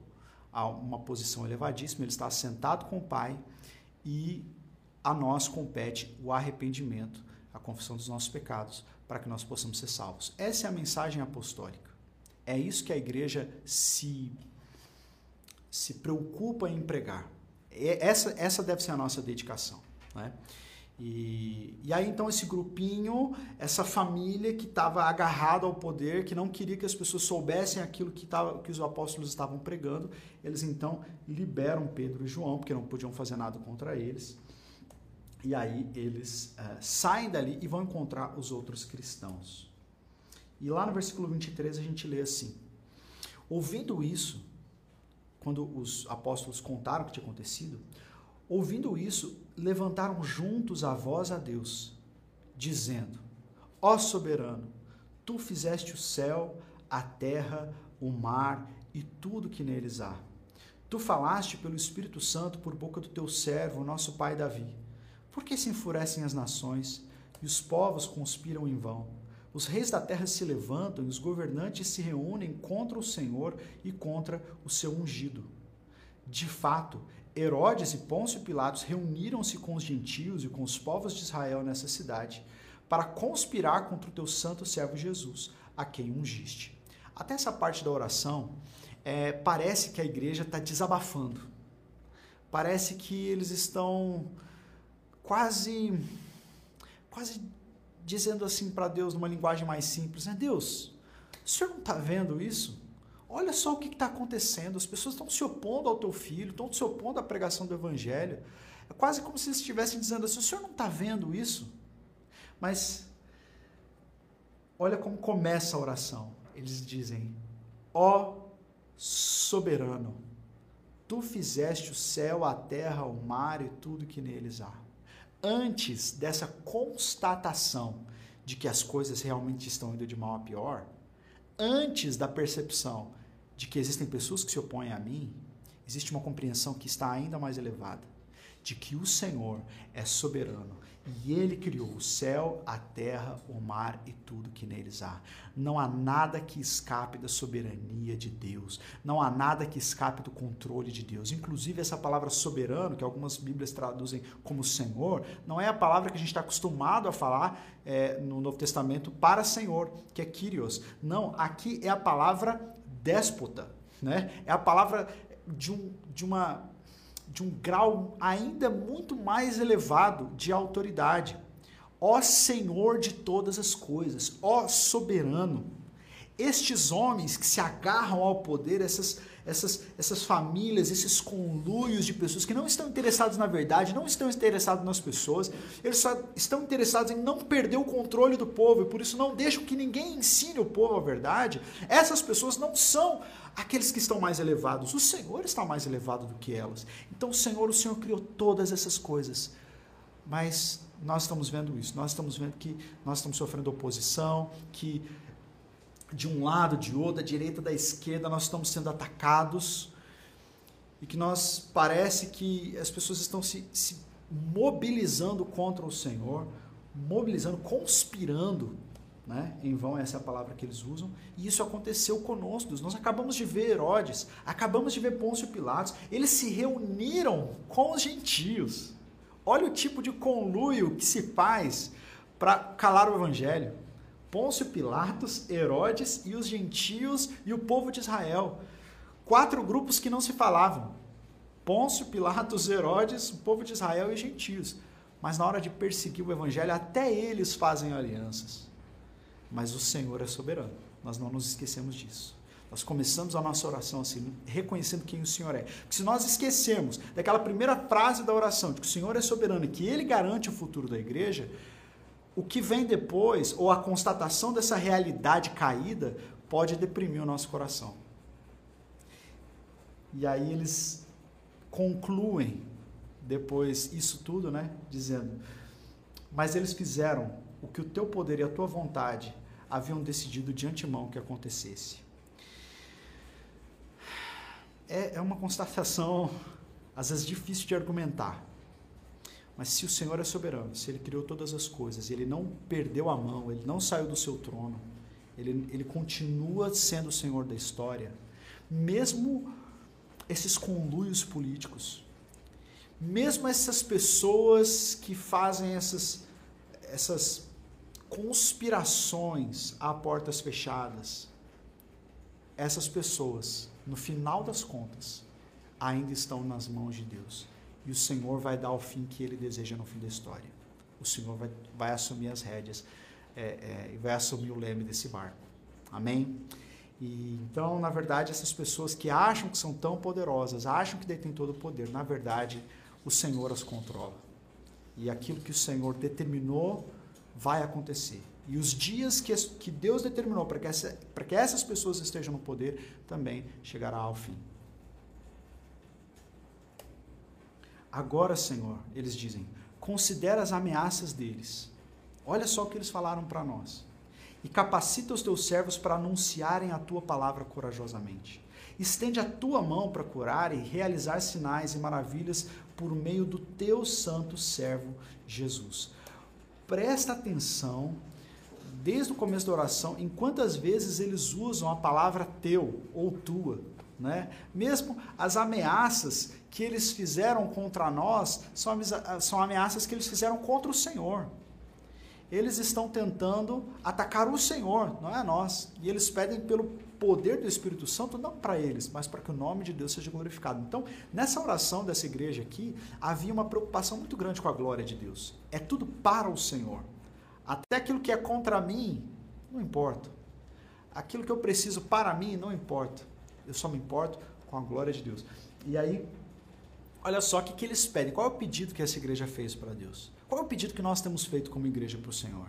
Speaker 1: a uma posição elevadíssima, ele está sentado com o Pai e a nós compete o arrependimento, a confissão dos nossos pecados, para que nós possamos ser salvos. Essa é a mensagem apostólica. É isso que a igreja se, se preocupa em pregar. Essa, essa deve ser a nossa dedicação. Né? E, e aí então esse grupinho, essa família que estava agarrada ao poder, que não queria que as pessoas soubessem aquilo que, tava, que os apóstolos estavam pregando, eles então liberam Pedro e João, porque não podiam fazer nada contra eles. E aí eles uh, saem dali e vão encontrar os outros cristãos. E lá no versículo 23 a gente lê assim: Ouvindo isso, quando os apóstolos contaram o que tinha acontecido, Ouvindo isso, levantaram juntos a voz a Deus, dizendo: Ó soberano, tu fizeste o céu, a terra, o mar e tudo que neles há. Tu falaste pelo Espírito Santo por boca do teu servo, nosso pai Davi. Por que se enfurecem as nações e os povos conspiram em vão? Os reis da terra se levantam e os governantes se reúnem contra o Senhor e contra o seu ungido. De fato, Herodes e Pôncio Pilatos reuniram-se com os gentios e com os povos de Israel nessa cidade para conspirar contra o teu santo servo Jesus, a quem ungiste. Até essa parte da oração, é, parece que a igreja está desabafando. Parece que eles estão quase, quase dizendo assim para Deus numa linguagem mais simples, né? Deus, o senhor não está vendo isso? Olha só o que está acontecendo. As pessoas estão se opondo ao teu filho, estão se opondo à pregação do evangelho. É quase como se estivessem dizendo assim: o senhor não está vendo isso? Mas olha como começa a oração. Eles dizem: Ó soberano, tu fizeste o céu, a terra, o mar e tudo que neles há. Antes dessa constatação de que as coisas realmente estão indo de mal a pior, antes da percepção de que existem pessoas que se opõem a mim, existe uma compreensão que está ainda mais elevada, de que o Senhor é soberano e ele criou o céu, a terra, o mar e tudo que neles há. Não há nada que escape da soberania de Deus. Não há nada que escape do controle de Deus. Inclusive, essa palavra soberano, que algumas Bíblias traduzem como Senhor, não é a palavra que a gente está acostumado a falar é, no Novo Testamento para Senhor, que é Kyrios. Não, aqui é a palavra déspota. Né? É a palavra de, um, de uma de um grau ainda muito mais elevado de autoridade. Ó Senhor de todas as coisas, ó soberano. Estes homens que se agarram ao poder, essas, essas, essas famílias, esses conluios de pessoas que não estão interessados na verdade, não estão interessados nas pessoas, eles só estão interessados em não perder o controle do povo e por isso não deixam que ninguém ensine o povo a verdade. Essas pessoas não são aqueles que estão mais elevados. O Senhor está mais elevado do que elas. Então, o Senhor, o Senhor criou todas essas coisas. Mas nós estamos vendo isso. Nós estamos vendo que nós estamos sofrendo oposição, que de um lado, de outro, da direita, da esquerda, nós estamos sendo atacados e que nós parece que as pessoas estão se, se mobilizando contra o Senhor, mobilizando, conspirando, né? em vão essa é a palavra que eles usam, e isso aconteceu conosco. Nós acabamos de ver Herodes, acabamos de ver Pôncio Pilatos, eles se reuniram com os gentios. Olha o tipo de conluio que se faz para calar o evangelho. Pôncio Pilatos, Herodes e os gentios e o povo de Israel. Quatro grupos que não se falavam. Pôncio, Pilatos, Herodes, o povo de Israel e gentios. Mas na hora de perseguir o evangelho, até eles fazem alianças. Mas o Senhor é soberano. Nós não nos esquecemos disso. Nós começamos a nossa oração assim, reconhecendo quem o Senhor é. Porque se nós esquecermos daquela primeira frase da oração, de que o Senhor é soberano e que Ele garante o futuro da igreja, o que vem depois, ou a constatação dessa realidade caída, pode deprimir o nosso coração. E aí eles concluem depois isso tudo, né? Dizendo: Mas eles fizeram o que o teu poder e a tua vontade haviam decidido de antemão que acontecesse. É, é uma constatação, às vezes, difícil de argumentar. Mas se o Senhor é soberano, se Ele criou todas as coisas, Ele não perdeu a mão, Ele não saiu do seu trono, Ele, ele continua sendo o Senhor da história, mesmo esses conluios políticos, mesmo essas pessoas que fazem essas, essas conspirações a portas fechadas, essas pessoas, no final das contas, ainda estão nas mãos de Deus. E o Senhor vai dar o fim que ele deseja no fim da história. O Senhor vai, vai assumir as rédeas é, é, e vai assumir o leme desse barco. Amém? E, então, na verdade, essas pessoas que acham que são tão poderosas, acham que detêm todo o poder, na verdade, o Senhor as controla. E aquilo que o Senhor determinou vai acontecer. E os dias que, que Deus determinou para que, essa, que essas pessoas estejam no poder também chegará ao fim. Agora, Senhor, eles dizem, considera as ameaças deles. Olha só o que eles falaram para nós. E capacita os teus servos para anunciarem a tua palavra corajosamente. Estende a tua mão para curar e realizar sinais e maravilhas por meio do teu santo servo Jesus presta atenção desde o começo da oração em quantas vezes eles usam a palavra teu ou tua. Né? Mesmo as ameaças que eles fizeram contra nós são, são ameaças que eles fizeram contra o Senhor. Eles estão tentando atacar o Senhor, não é nós. E eles pedem pelo poder do Espírito Santo, não para eles, mas para que o nome de Deus seja glorificado. Então, nessa oração dessa igreja aqui, havia uma preocupação muito grande com a glória de Deus. É tudo para o Senhor. Até aquilo que é contra mim, não importa. Aquilo que eu preciso para mim, não importa. Eu só me importo com a glória de Deus. E aí, olha só o que, que eles pedem. Qual é o pedido que essa igreja fez para Deus? Qual é o pedido que nós temos feito como igreja para o Senhor?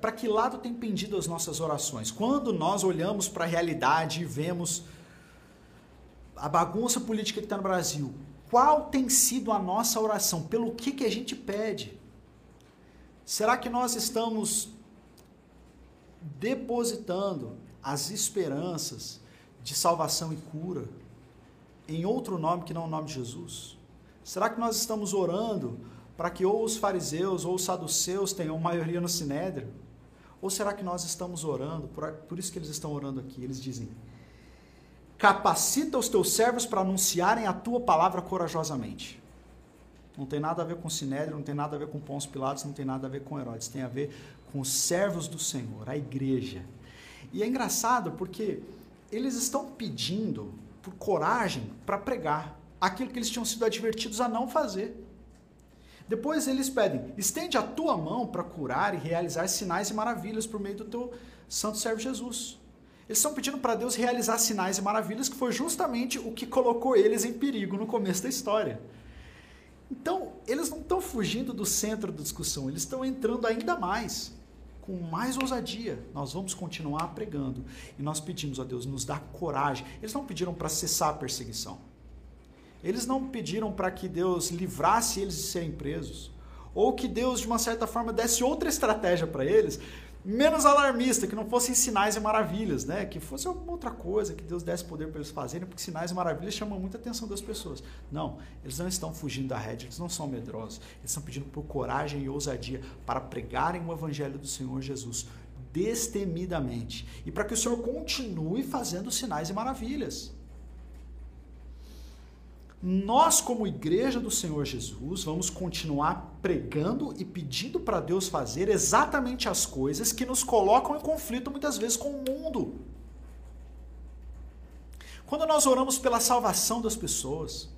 Speaker 1: Para que lado tem pendido as nossas orações? Quando nós olhamos para a realidade e vemos a bagunça política que está no Brasil, qual tem sido a nossa oração? Pelo que, que a gente pede? Será que nós estamos depositando as esperanças de salvação e cura em outro nome que não o nome de Jesus? Será que nós estamos orando para que ou os fariseus ou os saduceus tenham maioria no sinédrio? Ou será que nós estamos orando, por, por isso que eles estão orando aqui, eles dizem: capacita os teus servos para anunciarem a tua palavra corajosamente. Não tem nada a ver com Sinédrio, não tem nada a ver com Pôncio Pilatos, não tem nada a ver com Herodes, tem a ver com os servos do Senhor, a igreja. E é engraçado porque eles estão pedindo por coragem para pregar aquilo que eles tinham sido advertidos a não fazer. Depois eles pedem: estende a tua mão para curar e realizar sinais e maravilhas por meio do teu santo servo Jesus. Eles estão pedindo para Deus realizar sinais e maravilhas, que foi justamente o que colocou eles em perigo no começo da história. Então, eles não estão fugindo do centro da discussão, eles estão entrando ainda mais, com mais ousadia. Nós vamos continuar pregando. E nós pedimos a Deus, nos dá coragem. Eles não pediram para cessar a perseguição. Eles não pediram para que Deus livrasse eles de serem presos, ou que Deus, de uma certa forma, desse outra estratégia para eles, menos alarmista, que não fossem sinais e maravilhas, né? Que fosse alguma outra coisa, que Deus desse poder para eles fazerem, porque sinais e maravilhas chamam muita atenção das pessoas. Não, eles não estão fugindo da rede, eles não são medrosos, eles estão pedindo por coragem e ousadia para pregarem o evangelho do Senhor Jesus destemidamente e para que o Senhor continue fazendo sinais e maravilhas. Nós, como igreja do Senhor Jesus, vamos continuar pregando e pedindo para Deus fazer exatamente as coisas que nos colocam em conflito muitas vezes com o mundo. Quando nós oramos pela salvação das pessoas,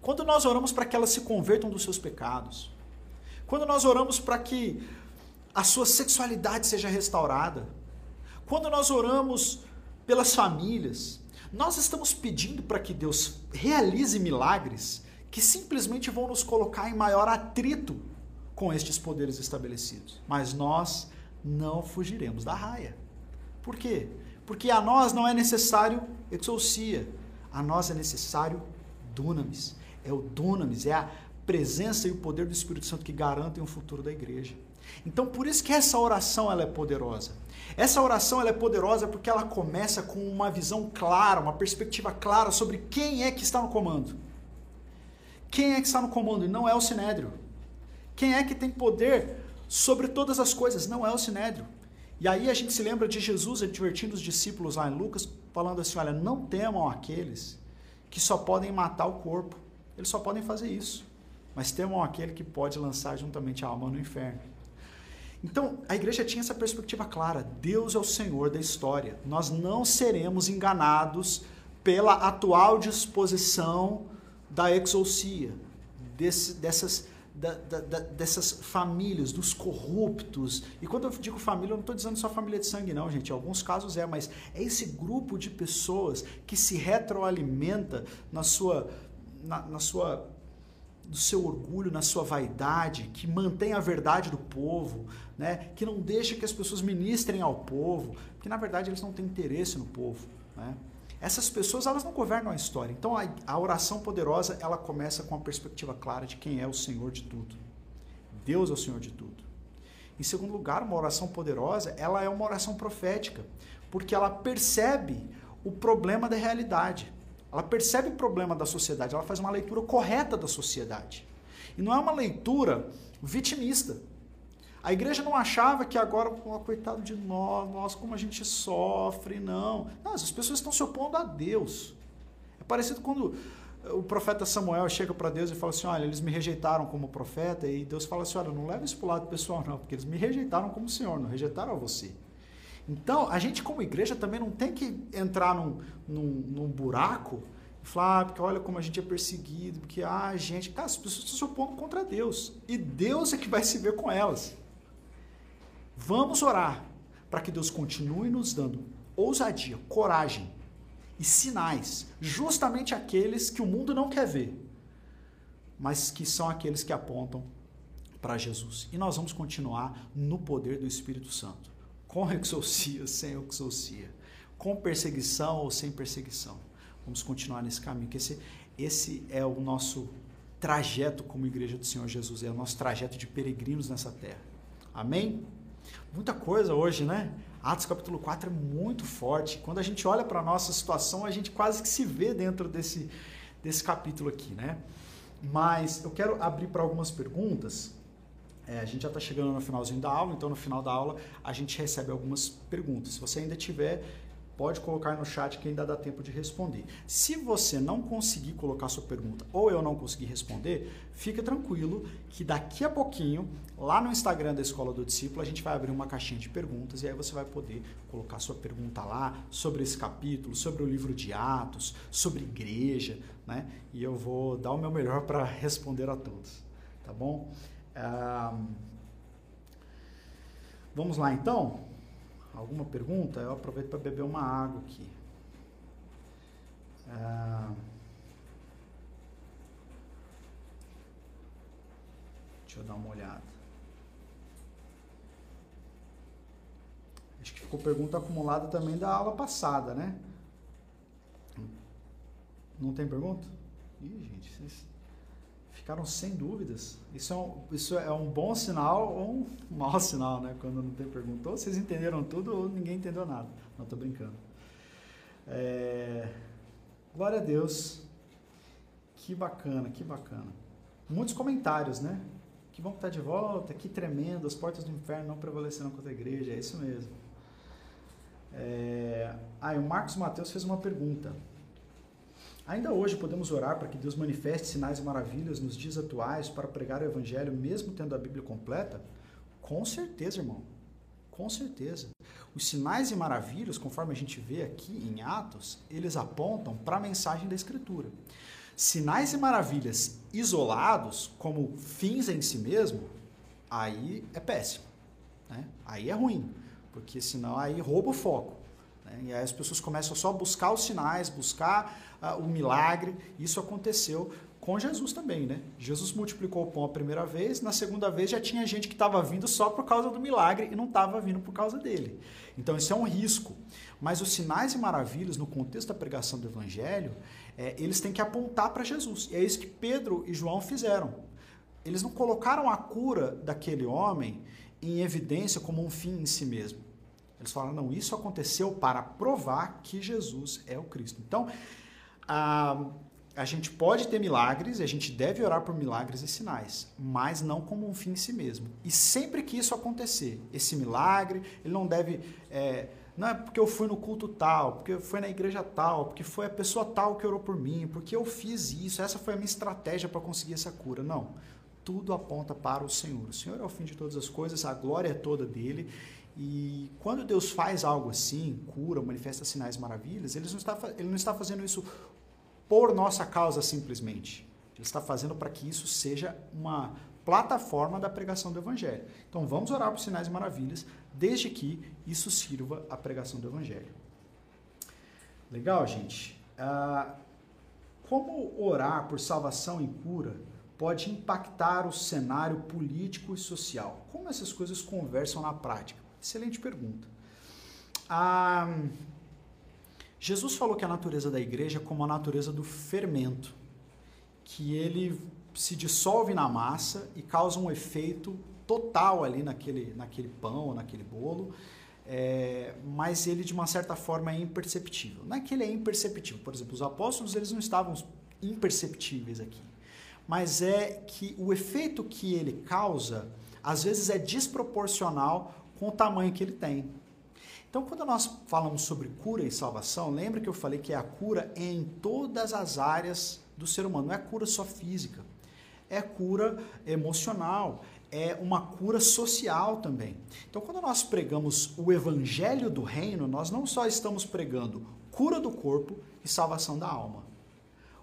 Speaker 1: quando nós oramos para que elas se convertam dos seus pecados, quando nós oramos para que a sua sexualidade seja restaurada, quando nós oramos pelas famílias, nós estamos pedindo para que Deus realize milagres que simplesmente vão nos colocar em maior atrito com estes poderes estabelecidos. Mas nós não fugiremos da raia. Por quê? Porque a nós não é necessário exousia, a nós é necessário dunamis. É o dunamis, é a presença e o poder do Espírito Santo que garantem o futuro da igreja. Então, por isso que essa oração ela é poderosa. Essa oração ela é poderosa porque ela começa com uma visão clara, uma perspectiva clara sobre quem é que está no comando. Quem é que está no comando? E não é o Sinédrio. Quem é que tem poder sobre todas as coisas? Não é o Sinédrio. E aí a gente se lembra de Jesus advertindo os discípulos lá em Lucas, falando assim: olha, não temam aqueles que só podem matar o corpo. Eles só podem fazer isso. Mas temam aquele que pode lançar juntamente a alma no inferno. Então, a igreja tinha essa perspectiva clara: Deus é o Senhor da história. Nós não seremos enganados pela atual disposição da exousia, desse, dessas, da, da, da, dessas famílias, dos corruptos. E quando eu digo família, eu não estou dizendo só família de sangue, não, gente. Em alguns casos é, mas é esse grupo de pessoas que se retroalimenta na sua, na, na sua do seu orgulho, na sua vaidade, que mantém a verdade do povo, né? que não deixa que as pessoas ministrem ao povo, porque na verdade eles não têm interesse no povo. Né? Essas pessoas elas não governam a história. Então a, a oração poderosa ela começa com a perspectiva clara de quem é o Senhor de tudo. Deus é o Senhor de tudo. Em segundo lugar, uma oração poderosa ela é uma oração profética, porque ela percebe o problema da realidade. Ela percebe o problema da sociedade, ela faz uma leitura correta da sociedade. E não é uma leitura vitimista. A igreja não achava que agora, oh, coitado de nós, nós como a gente sofre, não. Não, as pessoas estão se opondo a Deus. É parecido quando o profeta Samuel chega para Deus e fala assim: Olha, eles me rejeitaram como profeta, e Deus fala assim: Olha, não leva isso para o lado pessoal, não, porque eles me rejeitaram como Senhor, não rejeitaram a você. Então, a gente como igreja também não tem que entrar num, num, num buraco e falar, ah, porque olha como a gente é perseguido, porque ah, a gente. Cara, as pessoas estão se opondo contra Deus. E Deus é que vai se ver com elas. Vamos orar para que Deus continue nos dando ousadia, coragem e sinais, justamente aqueles que o mundo não quer ver, mas que são aqueles que apontam para Jesus. E nós vamos continuar no poder do Espírito Santo com exorcia, sem exorcia, com perseguição ou sem perseguição. Vamos continuar nesse caminho, que esse, esse é o nosso trajeto como igreja do Senhor Jesus, é o nosso trajeto de peregrinos nessa terra. Amém? Muita coisa hoje, né? Atos capítulo 4 é muito forte. Quando a gente olha para a nossa situação, a gente quase que se vê dentro desse, desse capítulo aqui, né? Mas eu quero abrir para algumas perguntas é, a gente já está chegando no finalzinho da aula, então no final da aula a gente recebe algumas perguntas. Se você ainda tiver, pode colocar no chat que ainda dá tempo de responder. Se você não conseguir colocar sua pergunta ou eu não conseguir responder, fica tranquilo que daqui a pouquinho, lá no Instagram da Escola do Discípulo, a gente vai abrir uma caixinha de perguntas e aí você vai poder colocar sua pergunta lá sobre esse capítulo, sobre o livro de Atos, sobre igreja, né? E eu vou dar o meu melhor para responder a todos, tá bom? Vamos lá então? Alguma pergunta? Eu aproveito para beber uma água aqui. deixa eu dar uma olhada. Acho que ficou pergunta acumulada também da aula passada, né? Não tem pergunta? Ih, gente, vocês Ficaram sem dúvidas. Isso é um, isso é um bom sinal ou um mau sinal, né? Quando não tem pergunta. Ou vocês entenderam tudo ou ninguém entendeu nada. Não, estou brincando. É... Glória a Deus. Que bacana, que bacana. Muitos comentários, né? Que bom que tá de volta, que tremendo, as portas do inferno não prevaleceram contra a igreja, é isso mesmo. É... Ah, o Marcos Mateus fez uma pergunta. Ainda hoje podemos orar para que Deus manifeste sinais e maravilhas nos dias atuais para pregar o Evangelho, mesmo tendo a Bíblia completa? Com certeza, irmão. Com certeza. Os sinais e maravilhas, conforme a gente vê aqui em Atos, eles apontam para a mensagem da Escritura. Sinais e maravilhas isolados, como fins em si mesmo, aí é péssimo. Né? Aí é ruim, porque senão aí rouba o foco. Né? E aí as pessoas começam só a buscar os sinais, buscar o milagre. Isso aconteceu com Jesus também, né? Jesus multiplicou o pão a primeira vez, na segunda vez já tinha gente que estava vindo só por causa do milagre e não estava vindo por causa dele. Então isso é um risco. Mas os sinais e maravilhas, no contexto da pregação do evangelho, é, eles têm que apontar para Jesus. E é isso que Pedro e João fizeram. Eles não colocaram a cura daquele homem em evidência como um fim em si mesmo. Eles falaram, não, isso aconteceu para provar que Jesus é o Cristo. Então, a, a gente pode ter milagres, a gente deve orar por milagres e sinais, mas não como um fim em si mesmo. E sempre que isso acontecer, esse milagre, ele não deve. É, não é porque eu fui no culto tal, porque foi na igreja tal, porque foi a pessoa tal que orou por mim, porque eu fiz isso, essa foi a minha estratégia para conseguir essa cura. Não. Tudo aponta para o Senhor. O Senhor é o fim de todas as coisas, a glória é toda dele. E quando Deus faz algo assim, cura, manifesta sinais maravilhas, ele não está, ele não está fazendo isso por nossa causa simplesmente. Ele está fazendo para que isso seja uma plataforma da pregação do Evangelho. Então vamos orar por sinais e maravilhas, desde que isso sirva à pregação do Evangelho. Legal, gente? Ah, como orar por salvação e cura pode impactar o cenário político e social? Como essas coisas conversam na prática? Excelente pergunta. Ah, Jesus falou que a natureza da igreja é como a natureza do fermento, que ele se dissolve na massa e causa um efeito total ali naquele, naquele pão, naquele bolo, é, mas ele de uma certa forma é imperceptível. Não é que ele é imperceptível, por exemplo, os apóstolos eles não estavam imperceptíveis aqui, mas é que o efeito que ele causa às vezes é desproporcional com o tamanho que ele tem. Então, quando nós falamos sobre cura e salvação, lembra que eu falei que é a cura em todas as áreas do ser humano, não é cura só física, é cura emocional, é uma cura social também. Então, quando nós pregamos o evangelho do reino, nós não só estamos pregando cura do corpo e salvação da alma.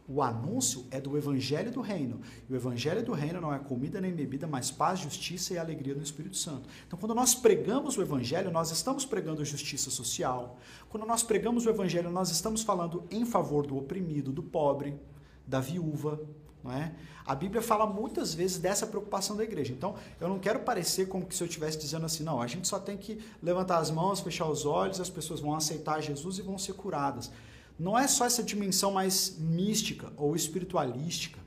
Speaker 1: O anúncio é do Evangelho do Reino. E o Evangelho do Reino não é comida nem bebida, mas paz, justiça e alegria no Espírito Santo. Então, quando nós pregamos o Evangelho, nós estamos pregando justiça social. Quando nós pregamos o Evangelho, nós estamos falando em favor do oprimido, do pobre, da viúva. É? A Bíblia fala muitas vezes dessa preocupação da igreja. Então, eu não quero parecer como se eu estivesse dizendo assim, não, a gente só tem que levantar as mãos, fechar os olhos, as pessoas vão aceitar Jesus e vão ser curadas não é só essa dimensão mais mística ou espiritualística,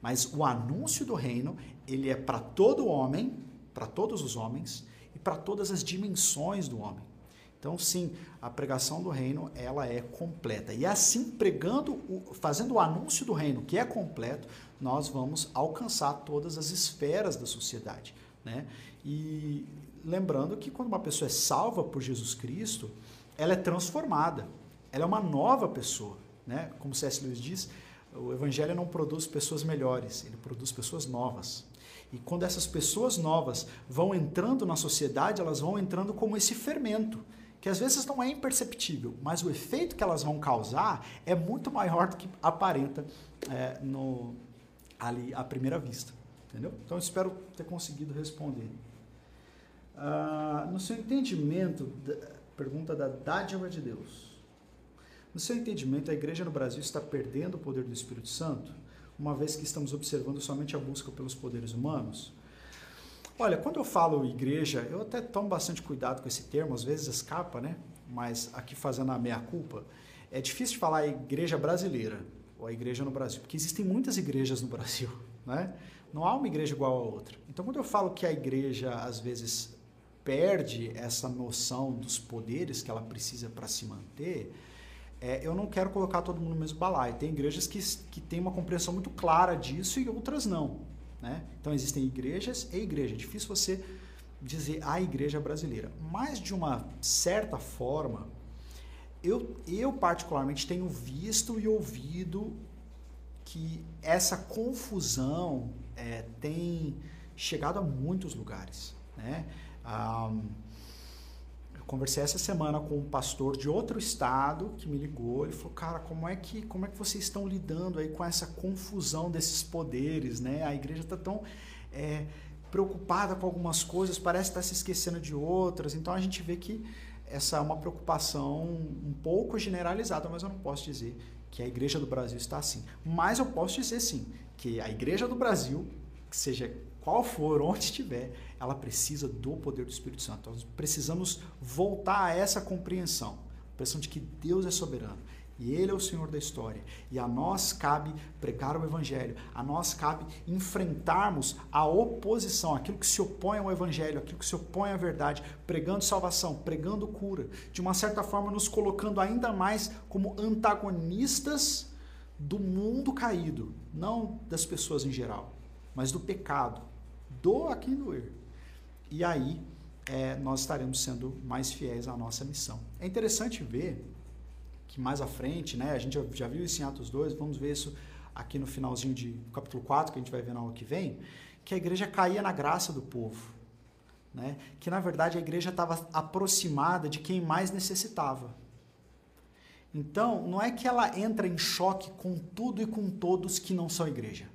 Speaker 1: mas o anúncio do reino, ele é para todo homem, para todos os homens e para todas as dimensões do homem. Então, sim, a pregação do reino, ela é completa. E assim, pregando, fazendo o anúncio do reino, que é completo, nós vamos alcançar todas as esferas da sociedade, né? E lembrando que quando uma pessoa é salva por Jesus Cristo, ela é transformada ela é uma nova pessoa. Né? Como C.S. Lewis diz, o Evangelho não produz pessoas melhores, ele produz pessoas novas. E quando essas pessoas novas vão entrando na sociedade, elas vão entrando como esse fermento, que às vezes não é imperceptível, mas o efeito que elas vão causar é muito maior do que aparenta é, no, ali à primeira vista. Entendeu? Então, espero ter conseguido responder. Ah, no seu entendimento, pergunta da dádiva de Deus. No seu entendimento, a igreja no Brasil está perdendo o poder do Espírito Santo, uma vez que estamos observando somente a busca pelos poderes humanos? Olha, quando eu falo igreja, eu até tomo bastante cuidado com esse termo, às vezes escapa, né? Mas aqui fazendo a meia culpa, é difícil falar igreja brasileira ou a igreja no Brasil, porque existem muitas igrejas no Brasil. né? Não há uma igreja igual a outra. Então, quando eu falo que a igreja às vezes perde essa noção dos poderes que ela precisa para se manter, é, eu não quero colocar todo mundo no mesmo balaio. Tem igrejas que, que têm uma compreensão muito clara disso e outras não. Né? Então existem igrejas e igreja. É difícil você dizer a igreja brasileira. Mas de uma certa forma, eu, eu particularmente tenho visto e ouvido que essa confusão é, tem chegado a muitos lugares. Né? Conversei essa semana com um pastor de outro estado que me ligou. Ele falou, cara, como é que como é que vocês estão lidando aí com essa confusão desses poderes, né? A igreja está tão é, preocupada com algumas coisas, parece estar tá se esquecendo de outras. Então a gente vê que essa é uma preocupação um pouco generalizada, mas eu não posso dizer que a igreja do Brasil está assim. Mas eu posso dizer sim que a igreja do Brasil, seja qual for, onde estiver, ela precisa do poder do Espírito Santo. Nós precisamos voltar a essa compreensão, a compreensão de que Deus é soberano e Ele é o Senhor da história. E a nós cabe pregar o Evangelho, a nós cabe enfrentarmos a oposição, aquilo que se opõe ao Evangelho, aquilo que se opõe à verdade, pregando salvação, pregando cura, de uma certa forma nos colocando ainda mais como antagonistas do mundo caído, não das pessoas em geral, mas do pecado, do aqui doer. E aí é, nós estaremos sendo mais fiéis à nossa missão. É interessante ver que mais à frente, né, a gente já, viu isso em Atos 2, vamos ver isso aqui no finalzinho de capítulo 4, que a gente vai ver na aula que vem, que a igreja caía na graça do povo. Né? Que na verdade a igreja estava aproximada de quem mais necessitava. Então, não é que ela entra em choque com tudo e com todos que não são igreja.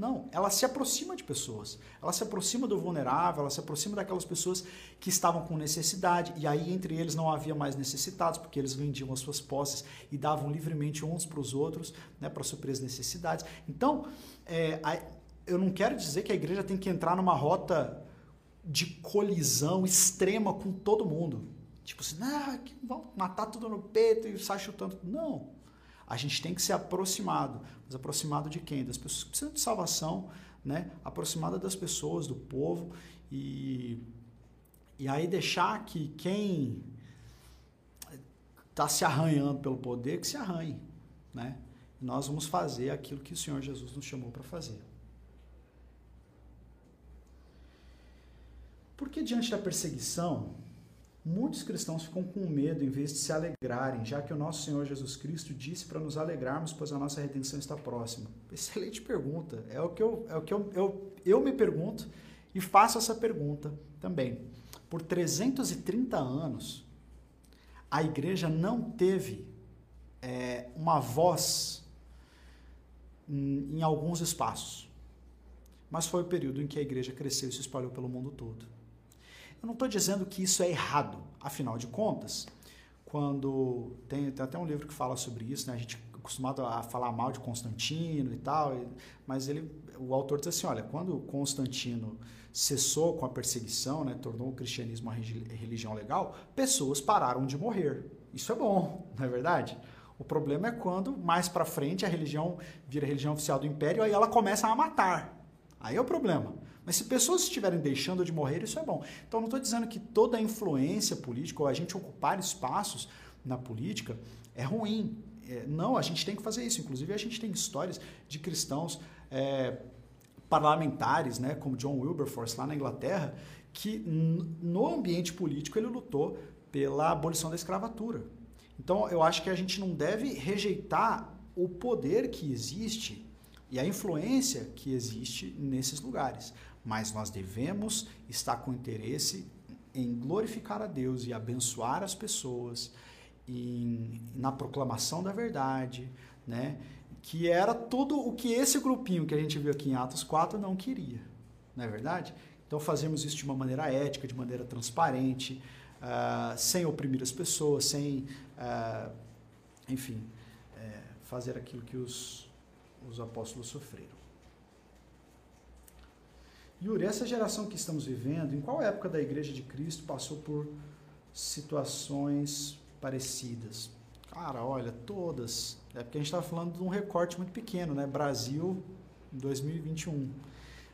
Speaker 1: Não, ela se aproxima de pessoas. Ela se aproxima do vulnerável, ela se aproxima daquelas pessoas que estavam com necessidade. E aí, entre eles, não havia mais necessitados, porque eles vendiam as suas posses e davam livremente uns para os outros, né, para suprir as necessidades. Então, é, eu não quero dizer que a igreja tem que entrar numa rota de colisão extrema com todo mundo. Tipo assim, ah, vamos matar tudo no peito e sai chutando. Não. A gente tem que ser aproximado. Mas aproximado de quem? Das pessoas que precisam de salvação, né? aproximado das pessoas, do povo. E, e aí deixar que quem está se arranhando pelo poder, que se arranhe. Né? nós vamos fazer aquilo que o Senhor Jesus nos chamou para fazer. Porque diante da perseguição, Muitos cristãos ficam com medo em vez de se alegrarem, já que o nosso Senhor Jesus Cristo disse para nos alegrarmos, pois a nossa redenção está próxima. Excelente pergunta. É o que eu, é o que eu, eu, eu me pergunto e faço essa pergunta também. Por 330 anos, a igreja não teve é, uma voz em, em alguns espaços, mas foi o período em que a igreja cresceu e se espalhou pelo mundo todo. Eu não estou dizendo que isso é errado, afinal de contas, quando tem, tem, até um livro que fala sobre isso, né? A gente é acostumado a falar mal de Constantino e tal, mas ele, o autor diz assim, olha, quando Constantino cessou com a perseguição, né, tornou o cristianismo uma religião legal, pessoas pararam de morrer. Isso é bom, não é verdade? O problema é quando mais para frente a religião vira a religião oficial do império, aí ela começa a matar. Aí é o problema. Mas se pessoas estiverem deixando de morrer, isso é bom. Então, não estou dizendo que toda a influência política ou a gente ocupar espaços na política é ruim. É, não, a gente tem que fazer isso. Inclusive, a gente tem histórias de cristãos é, parlamentares, né, como John Wilberforce lá na Inglaterra, que no ambiente político ele lutou pela abolição da escravatura. Então, eu acho que a gente não deve rejeitar o poder que existe e a influência que existe nesses lugares mas nós devemos estar com interesse em glorificar a Deus e abençoar as pessoas em, na proclamação da verdade, né? que era tudo o que esse grupinho que a gente viu aqui em Atos 4 não queria, não é verdade? Então fazemos isso de uma maneira ética, de maneira transparente, uh, sem oprimir as pessoas, sem, uh, enfim, uh, fazer aquilo que os, os apóstolos sofreram. Yuri, essa geração que estamos vivendo, em qual época da Igreja de Cristo passou por situações parecidas? Cara, olha, todas. É porque a gente está falando de um recorte muito pequeno, né? Brasil, em 2021.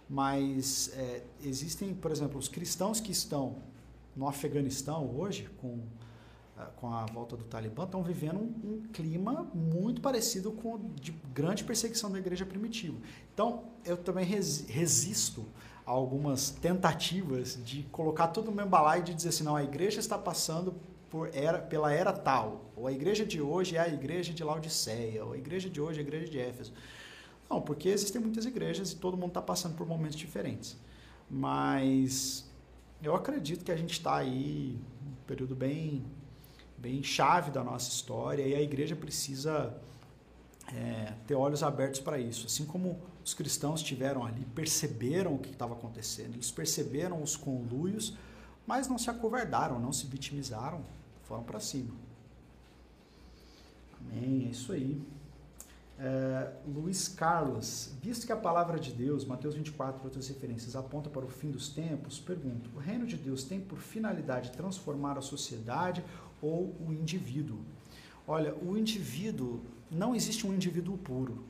Speaker 1: Mas é, existem, por exemplo, os cristãos que estão no Afeganistão hoje, com, é, com a volta do Talibã, estão vivendo um, um, clima muito parecido com de grande perseguição da igreja primitiva. Então, eu também resisto algumas tentativas de colocar tudo no mesmo balaio e de dizer assim, não, a igreja está passando por era, pela era tal, ou a igreja de hoje é a igreja de Laodiceia, ou a igreja de hoje é a igreja de Éfeso. Não, porque existem muitas igrejas e todo mundo está passando por momentos diferentes. Mas eu acredito que a gente está aí um período bem, bem chave da nossa história e a igreja precisa é, ter olhos abertos para isso. Assim como os cristãos tiveram ali, perceberam o que estava acontecendo, eles perceberam os conluios, mas não se acovardaram, não se vitimizaram, foram para cima. Amém, é isso aí. É, Luiz Carlos, visto que a palavra de Deus, Mateus 24 e outras referências, aponta para o fim dos tempos, pergunto: o reino de Deus tem por finalidade transformar a sociedade ou o indivíduo? Olha, o indivíduo, não existe um indivíduo puro,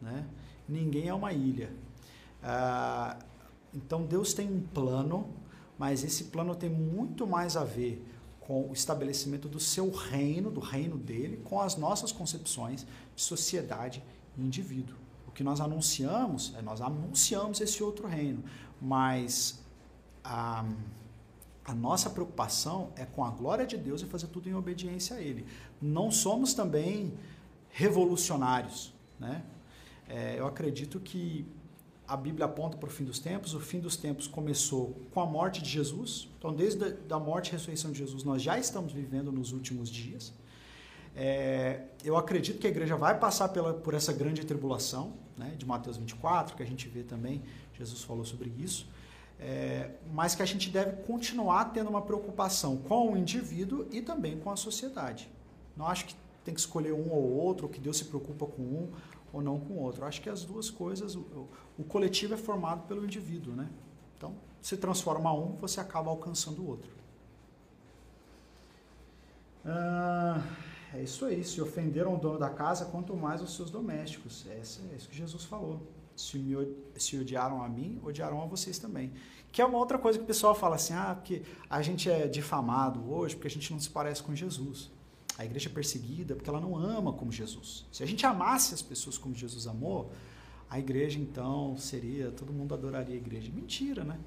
Speaker 1: né? Ninguém é uma ilha. Ah, então Deus tem um plano, mas esse plano tem muito mais a ver com o estabelecimento do seu reino, do reino dele, com as nossas concepções de sociedade e indivíduo. O que nós anunciamos, é nós anunciamos esse outro reino, mas a, a nossa preocupação é com a glória de Deus e fazer tudo em obediência a Ele. Não somos também revolucionários, né? É, eu acredito que a Bíblia aponta para o fim dos tempos. O fim dos tempos começou com a morte de Jesus. Então, desde a morte e ressurreição de Jesus, nós já estamos vivendo nos últimos dias. É, eu acredito que a igreja vai passar pela, por essa grande tribulação, né, de Mateus 24, que a gente vê também, Jesus falou sobre isso, é, mas que a gente deve continuar tendo uma preocupação com o indivíduo e também com a sociedade. Não acho que tem que escolher um ou outro, que Deus se preocupa com um ou não com o outro. Acho que as duas coisas, o, o coletivo é formado pelo indivíduo, né? Então, se transforma um, você acaba alcançando o outro. Ah, é isso aí. Se ofenderam o dono da casa, quanto mais os seus domésticos. É, é isso que Jesus falou. Se, me, se odiaram a mim, odiarão a vocês também. Que é uma outra coisa que o pessoal fala assim: ah, porque a gente é difamado hoje porque a gente não se parece com Jesus a igreja é perseguida porque ela não ama como Jesus. Se a gente amasse as pessoas como Jesus amou, a igreja então seria, todo mundo adoraria a igreja. Mentira, né?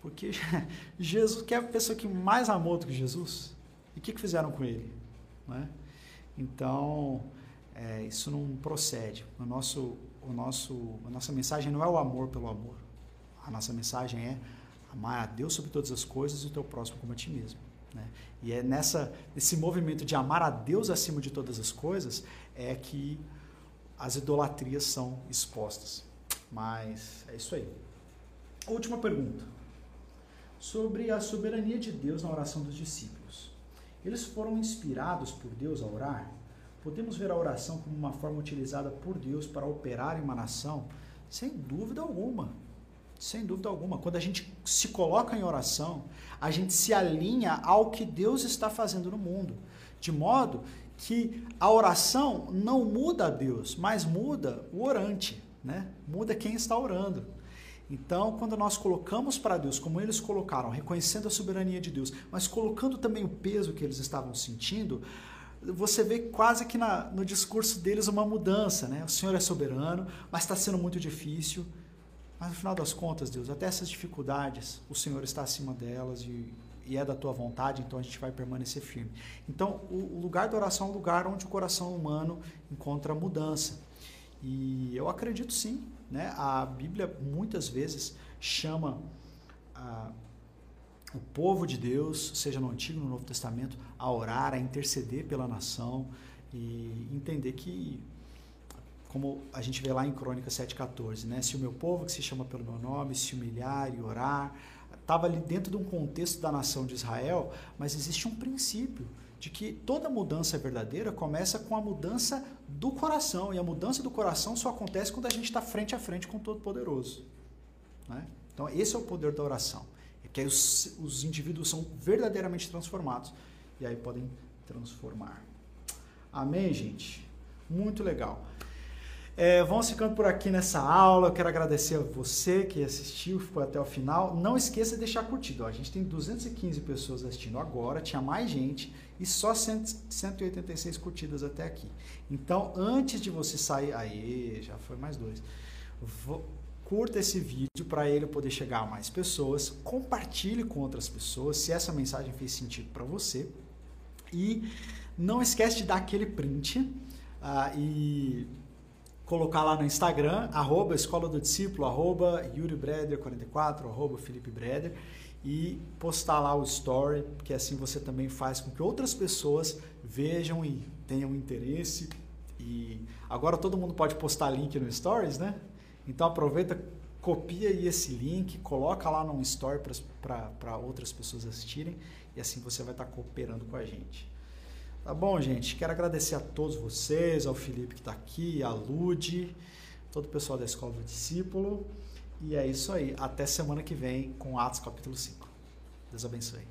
Speaker 1: Porque Jesus, que é a pessoa que mais amou do que Jesus, e o que, que fizeram com ele? Né? Então, é, isso não procede. O nosso, o nosso, a nossa mensagem não é o amor pelo amor. A nossa mensagem é amar a Deus sobre todas as coisas e o teu próximo como a ti mesmo. Né? E é nessa, nesse movimento de amar a Deus acima de todas as coisas é que as idolatrias são expostas. Mas é isso aí. Última pergunta. Sobre a soberania de Deus na oração dos discípulos. Eles foram inspirados por Deus a orar? Podemos ver a oração como uma forma utilizada por Deus para operar em uma nação? Sem dúvida alguma. Sem dúvida alguma. Quando a gente se coloca em oração, a gente se alinha ao que Deus está fazendo no mundo. De modo que a oração não muda a Deus, mas muda o orante, né? muda quem está orando. Então, quando nós colocamos para Deus, como eles colocaram, reconhecendo a soberania de Deus, mas colocando também o peso que eles estavam sentindo, você vê quase que na, no discurso deles uma mudança. Né? O Senhor é soberano, mas está sendo muito difícil. Mas no final das contas, Deus, até essas dificuldades, o Senhor está acima delas e, e é da tua vontade, então a gente vai permanecer firme. Então, o, o lugar da oração é um lugar onde o coração humano encontra mudança. E eu acredito sim, né? A Bíblia muitas vezes chama o povo de Deus, seja no Antigo ou no Novo Testamento, a orar, a interceder pela nação e entender que como a gente vê lá em Crônica 7,14, né? Se o meu povo, que se chama pelo meu nome, se humilhar e orar, estava ali dentro de um contexto da nação de Israel, mas existe um princípio de que toda mudança verdadeira começa com a mudança do coração, e a mudança do coração só acontece quando a gente está frente a frente com o Todo-Poderoso. Né? Então, esse é o poder da oração, é que os, os indivíduos são verdadeiramente transformados, e aí podem transformar. Amém, gente? Muito legal. É, vamos ficando por aqui nessa aula. Eu quero agradecer a você que assistiu, ficou até o final. Não esqueça de deixar curtido. A gente tem 215 pessoas assistindo agora, tinha mais gente e só 186 curtidas até aqui. Então, antes de você sair, aí já foi mais dois. Vou, curta esse vídeo para ele poder chegar a mais pessoas, compartilhe com outras pessoas se essa mensagem fez sentido para você e não esquece de dar aquele print uh, e colocar lá no Instagram, arroba Escola do Discípulo, arroba Yuri Breder 44, arroba Felipe Breder e postar lá o story, porque assim você também faz com que outras pessoas vejam e tenham interesse. E agora todo mundo pode postar link no stories, né? Então aproveita, copia aí esse link, coloca lá no story para outras pessoas assistirem e assim você vai estar tá cooperando com a gente. Tá bom, gente? Quero agradecer a todos vocês, ao Felipe que está aqui, a Lude, todo o pessoal da Escola do Discípulo. E é isso aí. Até semana que vem com Atos capítulo 5. Deus abençoe.